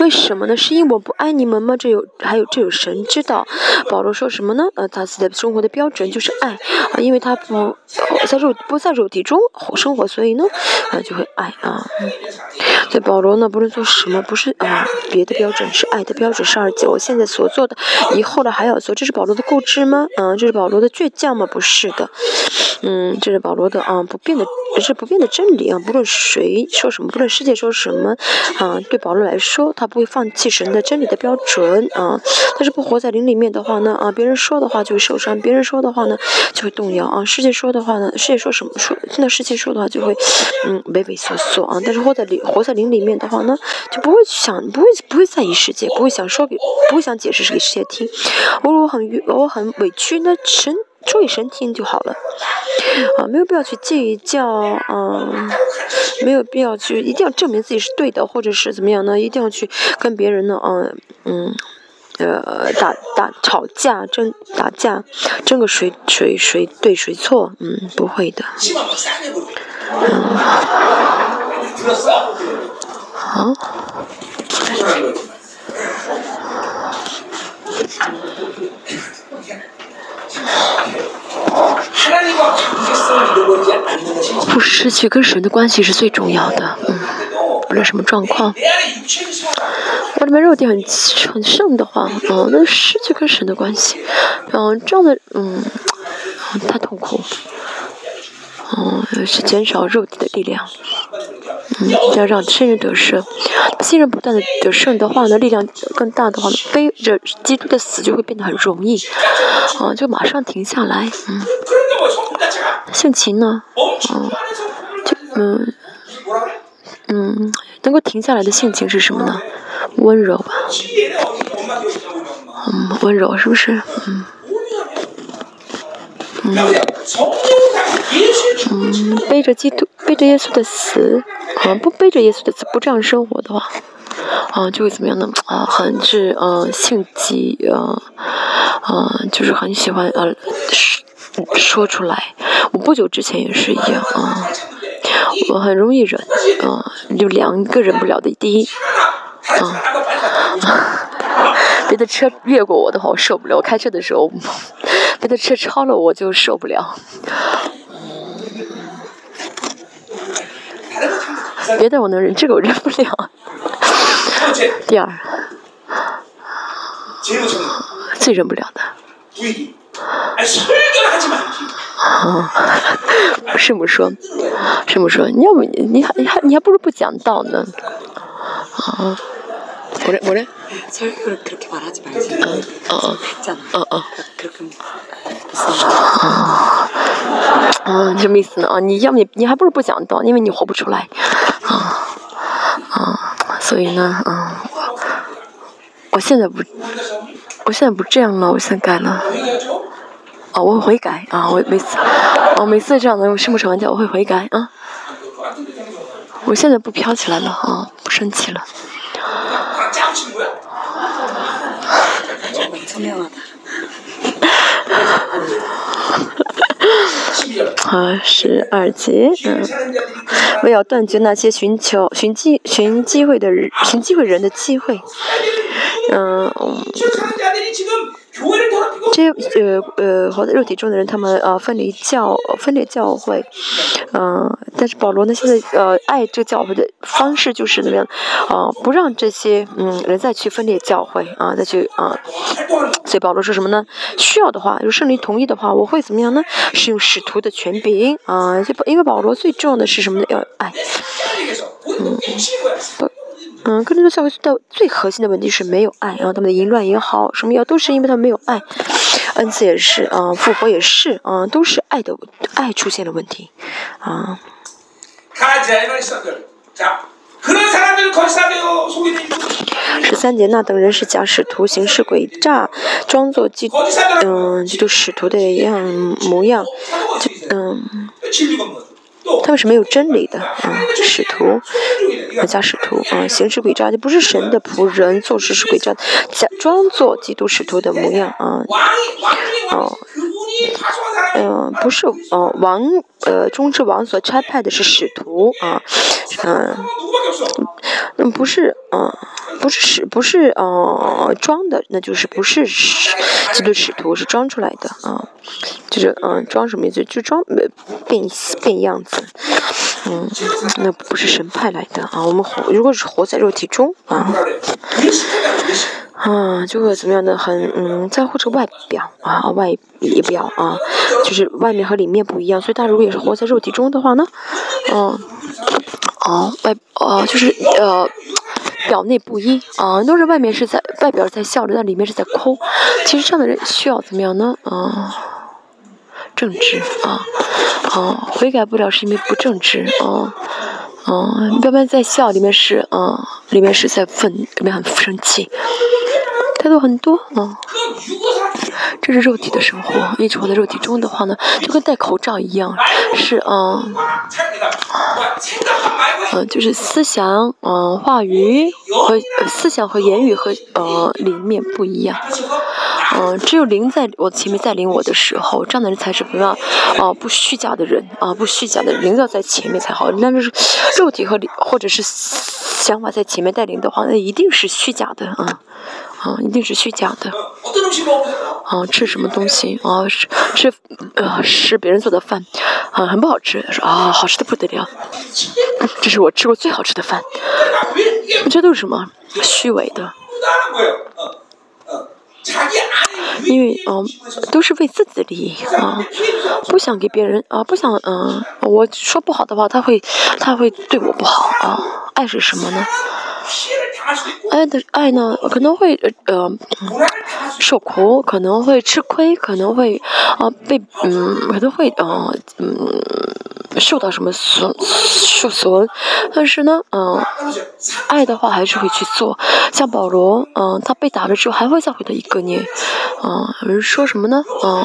为什么呢？是因为我不爱你们吗？这有还有这有神知道。保罗说什么呢？呃，他自己的生活的标准就是爱啊，因为他不在肉不在肉体中生活，所以呢，啊就会爱啊。所以保罗呢，不论做什么，不是啊别的标准，是爱的标准。十二节，我现在所做的，以后的还要做，这是保罗的固执吗？嗯，这是保罗的倔强吗？不是的，嗯，这是保罗的啊不变的。是不变的真理啊！不论谁说什么，不论世界说什么，啊，对保罗来说，他不会放弃神的真理的标准啊。但是不活在灵里面的话呢，啊，别人说的话就会受伤，别人说的话呢就会动摇啊。世界说的话呢，世界说什么说，听到世界说的话就会，嗯，畏畏缩缩啊。但是活在灵活在灵里面的话呢，就不会想，不会不会在意世界，不会想说给，不会想解释给世界听。我我很我很委屈，那神。注意神听就好了，啊，没有必要去计较，嗯，没有必要去一定要证明自己是对的，或者是怎么样呢？一定要去跟别人呢，嗯嗯，呃，打打吵架争打架，争个谁谁谁对谁错，嗯，不会的，嗯，好。不失去跟神的关系是最重要的，嗯，不论什么状况，我里面肉体很很盛的话，嗯，那失去跟神的关系，嗯，这样的，嗯，太痛苦，嗯，是减少肉体的力量。嗯，要让亲人得胜，亲人不断的得胜的话呢，力量更大的话呢，背着基督的死就会变得很容易，啊，就马上停下来，嗯，性情呢，嗯，就嗯嗯，能够停下来的性情是什么呢？温柔吧，嗯，温柔是不是？嗯。嗯，嗯，背着基督，背着耶稣的死，啊，不背着耶稣的死，不这样生活的话，啊，就会怎么样呢？啊，很是，呃，性急，啊，啊，就是很喜欢，呃，说说出来。我不久之前也是一样，啊，我很容易忍，啊，就两个忍不了的。第一，啊。别的车越过我的话，我受不了。我开车的时候，别的车超了我就受不了。别的我能忍，这个我忍不了。第二，最忍不了的。师母说，师母说，你要不你你还你还你还不如不讲道呢。啊。我嘞我嘞。嗯，什么意思呢？啊，你要么你你还不如不讲道，因为你活不出来。啊啊，所以呢，啊，我现在不，我现在不这样了，我现在改了。哦，我会悔改啊！我每次，我每次这样的用师母吵完架，我会悔改啊。我现在不飘起来了啊，不生气了。二，十二节，嗯，为要断绝那些寻求寻机寻机会的人，寻机会人的机会，嗯。这呃呃活在肉体中的人，他们呃分离教分裂教会，嗯，但是保罗呢，现在呃爱这个教会的方式就是怎么样，啊，不让这些嗯人再去分裂教会啊，再去啊，所以保罗说什么呢？需要的话，如果圣灵同意的话，我会怎么样呢？使用使徒的权柄啊，就因为保罗最重要的是什么呢？要爱，嗯，嗯，跟这个教会的最核心的问题是没有爱，然后他们的淫乱也好，什么也好都是因为他没有爱，恩赐也是，啊，复活也是，啊，都是爱的爱出现了问题，啊。十三节，那等人是假使徒，行事诡诈，装作基，嗯，基督使徒的样模样，嗯。他们是没有真理的，啊，使徒，假使徒，啊，行事诡诈，就不是神的仆人，做事是诡诈，假装做基督使徒的模样，啊，哦，嗯，不是，哦，王，呃，中之王所差派的是使徒，啊，嗯，嗯，不是，嗯，不是使，不是，呃，装的，那就是不是使基督使徒，是装出来的，啊，就是，嗯，装什么意思？就装呃变变样子。嗯，那不是神派来的啊！我们活，如果是活在肉体中啊，啊，就会怎么样的？很嗯，在乎这外表啊，外仪表啊，就是外面和里面不一样。所以，他如果也是活在肉体中的话呢，嗯，哦，外哦，就是呃，表内不一啊，都是外面是在外表在笑着，但里面是在哭。其实这样的人需要怎么样呢？啊。正直啊，啊，悔改不了是因为不正直啊，哦，表面在笑，里面是嗯，里面是在愤，里面很生气，态度很多，嗯，这是肉体的生活，一直活在肉体中的话呢，就跟戴口罩一样，是嗯，嗯，就是思想，嗯，话语和思想和言语和呃里面不一样，嗯，只有灵在我前面带领我的时候，这样的人才是不要，啊，不虚假的人，啊，不虚假的灵要在前面才好，那就是肉体和或者是想法在前面带领的话，那一定是虚假的，啊。啊，一定是虚假的。啊，吃什么东西？啊，吃吃呃，吃别人做的饭，啊，很不好吃。说啊，好吃的不得了，这是我吃过最好吃的饭。这都是什么？虚伪的。因为嗯，都是为自己的利益啊，不想给别人啊，不想嗯，我说不好的话，他会他会对我不好啊。爱是什么呢？爱的爱呢，可能会呃受苦，可能会吃亏，可能会啊被嗯，可能会啊嗯受到什么损受损，但是呢，嗯，爱的话还是会去做。像保罗，嗯，他被打了之后还会再回到一个年，嗯，有人说什么呢？嗯，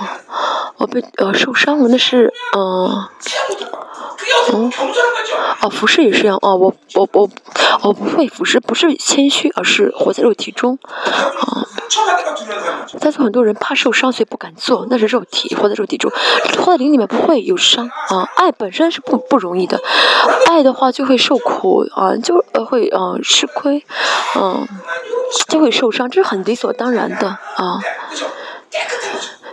我被呃受伤了，那是嗯。嗯，哦，服饰也是一样哦，我我我我不会服饰，不是谦虚，而是活在肉体中，啊。但是很多人怕受伤，所以不敢做，那是肉体活在肉体中，活在灵里面不会有伤啊。爱本身是不不容易的，爱的话就会受苦啊，就呃会呃吃亏，嗯，就会受伤，这是很理所当然的啊。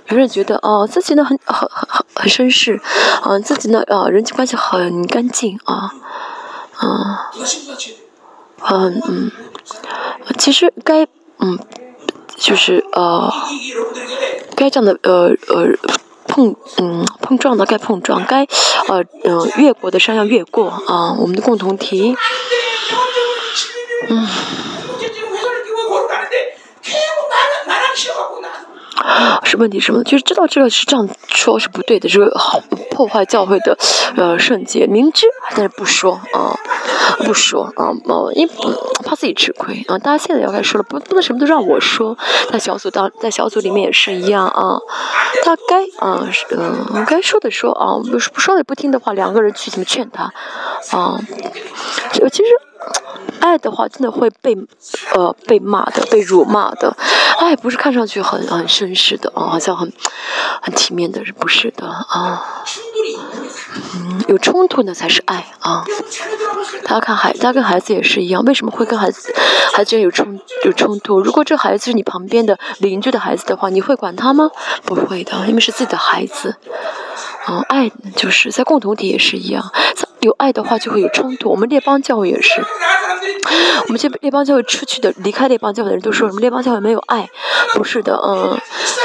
有人觉得哦，自己呢很很很很绅士，嗯，自己呢呃人际关系很干净啊，嗯，嗯嗯，其实该嗯就是呃该这样的呃呃碰嗯碰撞的该碰撞，该呃嗯越过的山要越过啊，我们的共同体，嗯。是问题什么？就是知道这个是这样说，是不对的，是好破坏教会的呃圣洁，明知但是不说啊，不说啊，呃，因怕自己吃亏啊。大家现在要开始说了，不不能什么都让我说，在小组当在小组里面也是一样啊。他该啊是嗯该说的说啊，不不说也不听的话，两个人去怎么劝他啊？就其实。爱的话，真的会被，呃，被骂的，被辱骂的。爱不是看上去很很绅士的啊，好像很很体面的，不是的啊。嗯，有冲突的才是爱啊。他看孩，他跟孩子也是一样，为什么会跟孩子孩子有冲有冲突？如果这孩子是你旁边的邻居的孩子的话，你会管他吗？不会的，因为是自己的孩子。嗯，爱就是在共同体也是一样。有爱的话就会有冲突。我们列邦教会也是，我们这列邦教会出去的、离开列邦教会的人都说什么？列邦教会没有爱？不是的，嗯，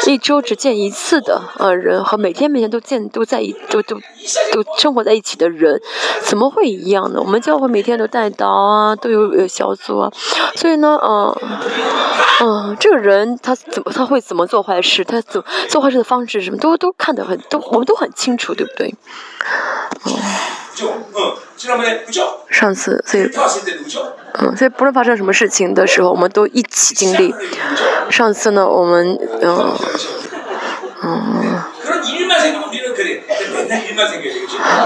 一周只见一次的呃人和每天每天都见都在一都都都生活在一起的人，怎么会一样呢？我们教会每天都带导啊，都有有小组啊，所以呢，嗯嗯，这个人他怎么他会怎么做坏事？他怎做坏事的方式什么都都看得很都我们都很清楚，对不对？嗯。上次，所以，嗯，所以不论发生什么事情的时候，我们都一起经历。上次呢，我们，嗯，嗯，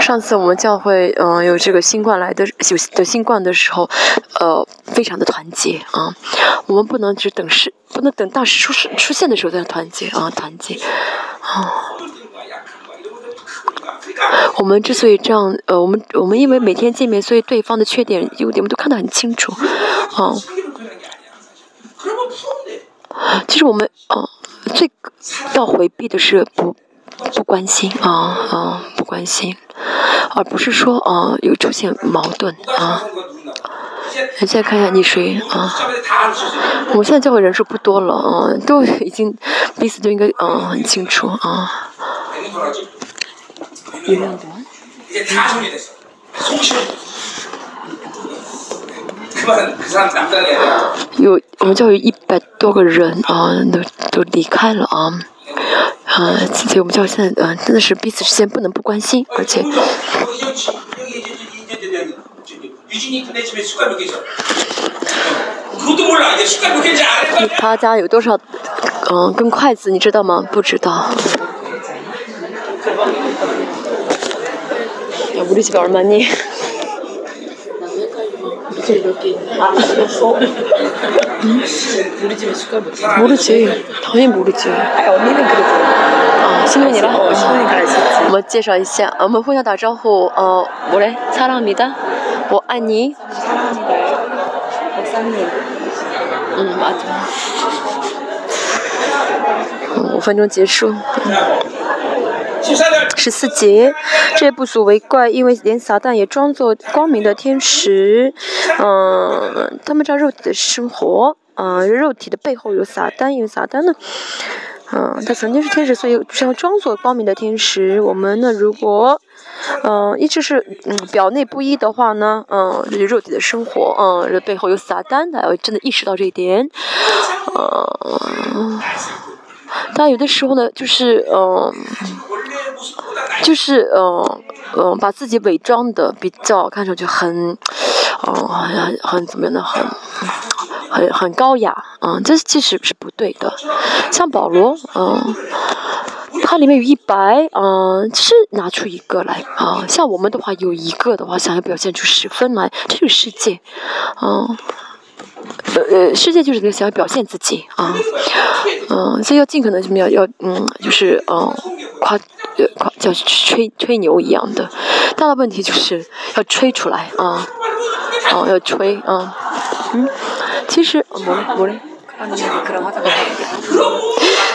上次我们教会，嗯，有这个新冠来的有的新冠的时候，呃，非常的团结啊。我们不能只等事，不能等大事出事出现的时候再团结啊，团结啊。我们之所以这样，呃，我们我们因为每天见面，所以对方的缺点、优点我们都看得很清楚，啊。其实我们，啊，最要回避的是不不关心啊啊，不关心，而不是说啊有出现矛盾啊。你再看一下你谁啊？我们现在教会人数不多了啊，都已经彼此都应该啊很清楚啊。有我们教育一百多个人啊，都都离开了啊，啊，所以我们教育现在啊，真的是彼此之间不能不关心，而且。他家有多少嗯根筷子，你知道吗？不知道。 야우리집에얼마니 모르지당연히모르지아언니는그래도아신혼이라어신혼이가있었지我们介绍一下，我们互相打招呼。呃，我嘞，사랑합니 다， 我爱你。사랑합니다요목사 님。 嗯，맞아五分钟结束。 十四节，这不足为怪，因为连撒旦也装作光明的天使。嗯，他们照肉体的生活，嗯，肉体的背后有撒旦，因为撒旦呢，嗯，他曾经是天使，所以是要装作光明的天使。我们呢，如果，嗯，一直是嗯表内不一的话呢，嗯，这就肉体的生活，嗯，这背后有撒旦的，要真的意识到这一点，嗯。但有的时候呢，就是嗯，就是嗯嗯，把自己伪装的比较看上去很，嗯，很很怎么样的，很很很高雅，嗯，这其实是不对的。像保罗，嗯，他里面有一百，嗯，是拿出一个来，啊，像我们的话有一个的话，想要表现出十分来，这就是世界，嗯。呃呃，世界就是想要表现自己啊，嗯，所以要尽可能什么要要嗯，就是嗯，夸呃夸叫吹吹牛一样的，大的问题就是要吹出来啊，哦要吹啊，嗯，其实我我嘞，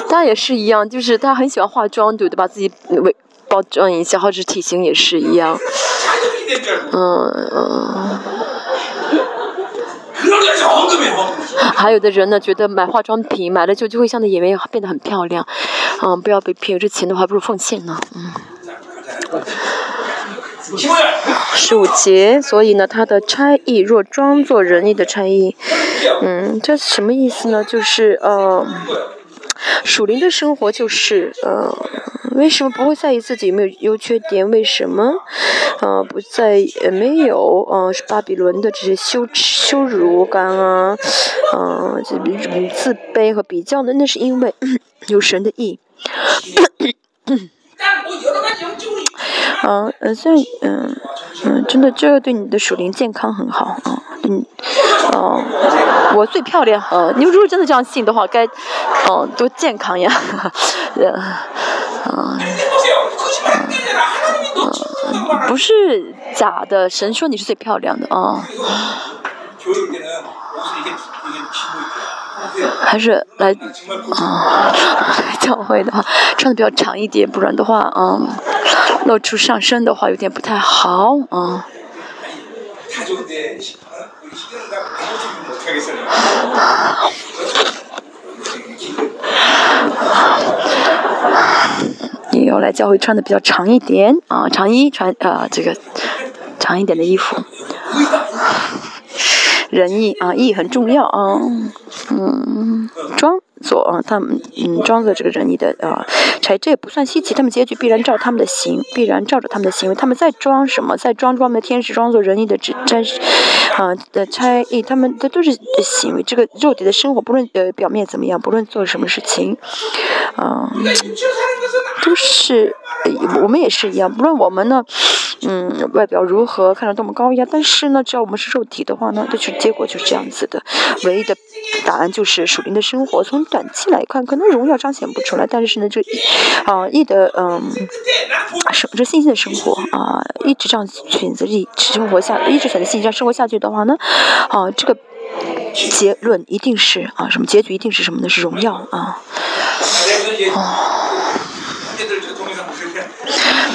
大家也是一样，就是他很喜欢化妆，对不对？把自己伪包装一下，或者体型也是一样，嗯嗯。还有的人呢，觉得买化妆品买了就就会像那演员变得很漂亮，嗯，不要被骗，这钱的话不如奉献呢，嗯。十五节，所以呢，他的差异若装作仁义的差异，嗯，这什么意思呢？就是呃。属灵的生活就是，呃，为什么不会在意自己有没有优缺点？为什么，呃，不在呃没有，呃，是巴比伦的这些羞羞辱感啊，呃，这种自卑和比较呢？那是因为 有神的意。嗯，呃，虽然，嗯，嗯，真的，这个对你的属灵健康很好啊，嗯，哦，我最漂亮，呃，你如果真的这样信的话，该，哦，多健康呀，嗯，嗯，不是假的，神说你是最漂亮的啊。还是来啊，教会的话穿的比较长一点，不然的话，嗯，露出上身的话有点不太好，嗯。你要来教会穿的比较长一点啊，长衣穿啊，这个长一点的衣服。仁义啊，义很重要啊，嗯，装作啊，他们嗯装作这个仁义的啊，才这也不算稀奇，他们结局必然照他们的行，必然照着他们的行为，他们在装什么，在装装的天使，装作仁义的真真啊的差异，他们的都是行为，这个肉体的生活，不论呃表面怎么样，不论做什么事情，啊，都是我们也是一样，不论我们呢。嗯，外表如何，看着多么高雅，但是呢，只要我们是肉体的话呢，就是结果就是这样子的。唯一的答案就是属灵的生活。从短期来看，可能荣耀彰显不出来，但是呢，这啊，义的嗯，生这信心的生活啊，一直这样选择一直生活下，一直选择信心这样生活下去的话呢，啊，这个结论一定是啊，什么结局一定是什么呢？是荣耀啊。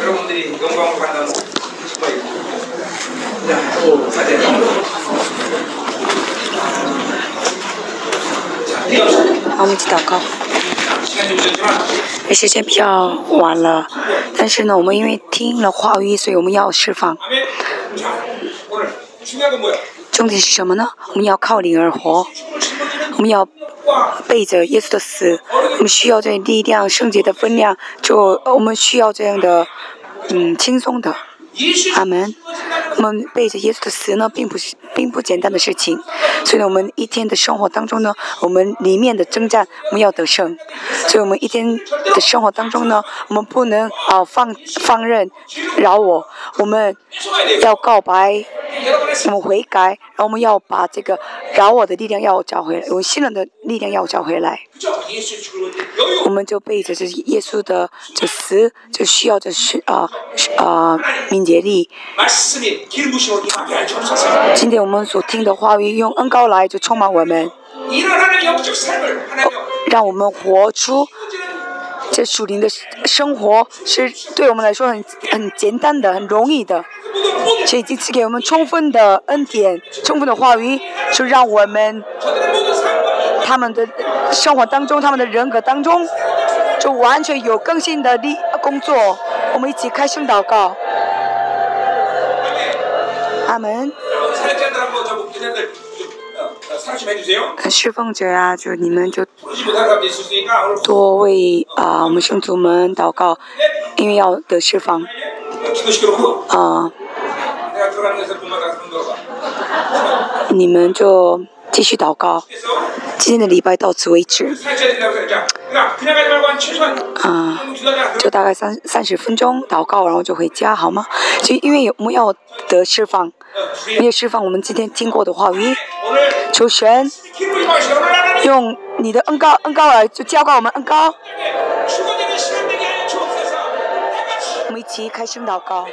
여러분들이 영광을 받는 수가 있고 好，我们一起祷告。时间比较晚了，但是呢，我们因为听了话语，所以我们要释放。重点是什么呢？我们要靠灵而活，我们要 背着耶稣的死，我们需要这力量、圣洁的分量，就我们需要这样的，嗯，轻松的。阿门。我们背着耶稣的死呢，并不是并不简单的事情，所以呢，我们一天的生活当中呢，我们里面的征战，我们要得胜。所以我们一天的生活当中呢，我们不能啊放放任饶我，我们要告白，我们悔改，然后我们要把这个饶我的力量要找回来，我们信任的力量要找回来。我们就背着这耶稣的这词，就需要这是啊啊敏捷力。今天我们所听的话语，用恩高来就充满我们，让我们活出这属灵的生活，是对我们来说很很简单的、很容易的。这已经赐给我们充分的恩典、充分的话语，就让我们他们的生活当中、他们的人格当中，就完全有更新的力工作。我们一起开声祷告。阿门。侍奉者啊，就你们就多为啊我们圣徒们祷告，因为要得释放。啊，你们就继续祷告。今天的礼拜到此为止。啊，就大概三三十分钟祷告，然后就回家，好吗？就因为我们要得释放，要释放我们今天听过的话语。求神用你的恩高恩高来就教告我们恩高。我们一起开声祷告。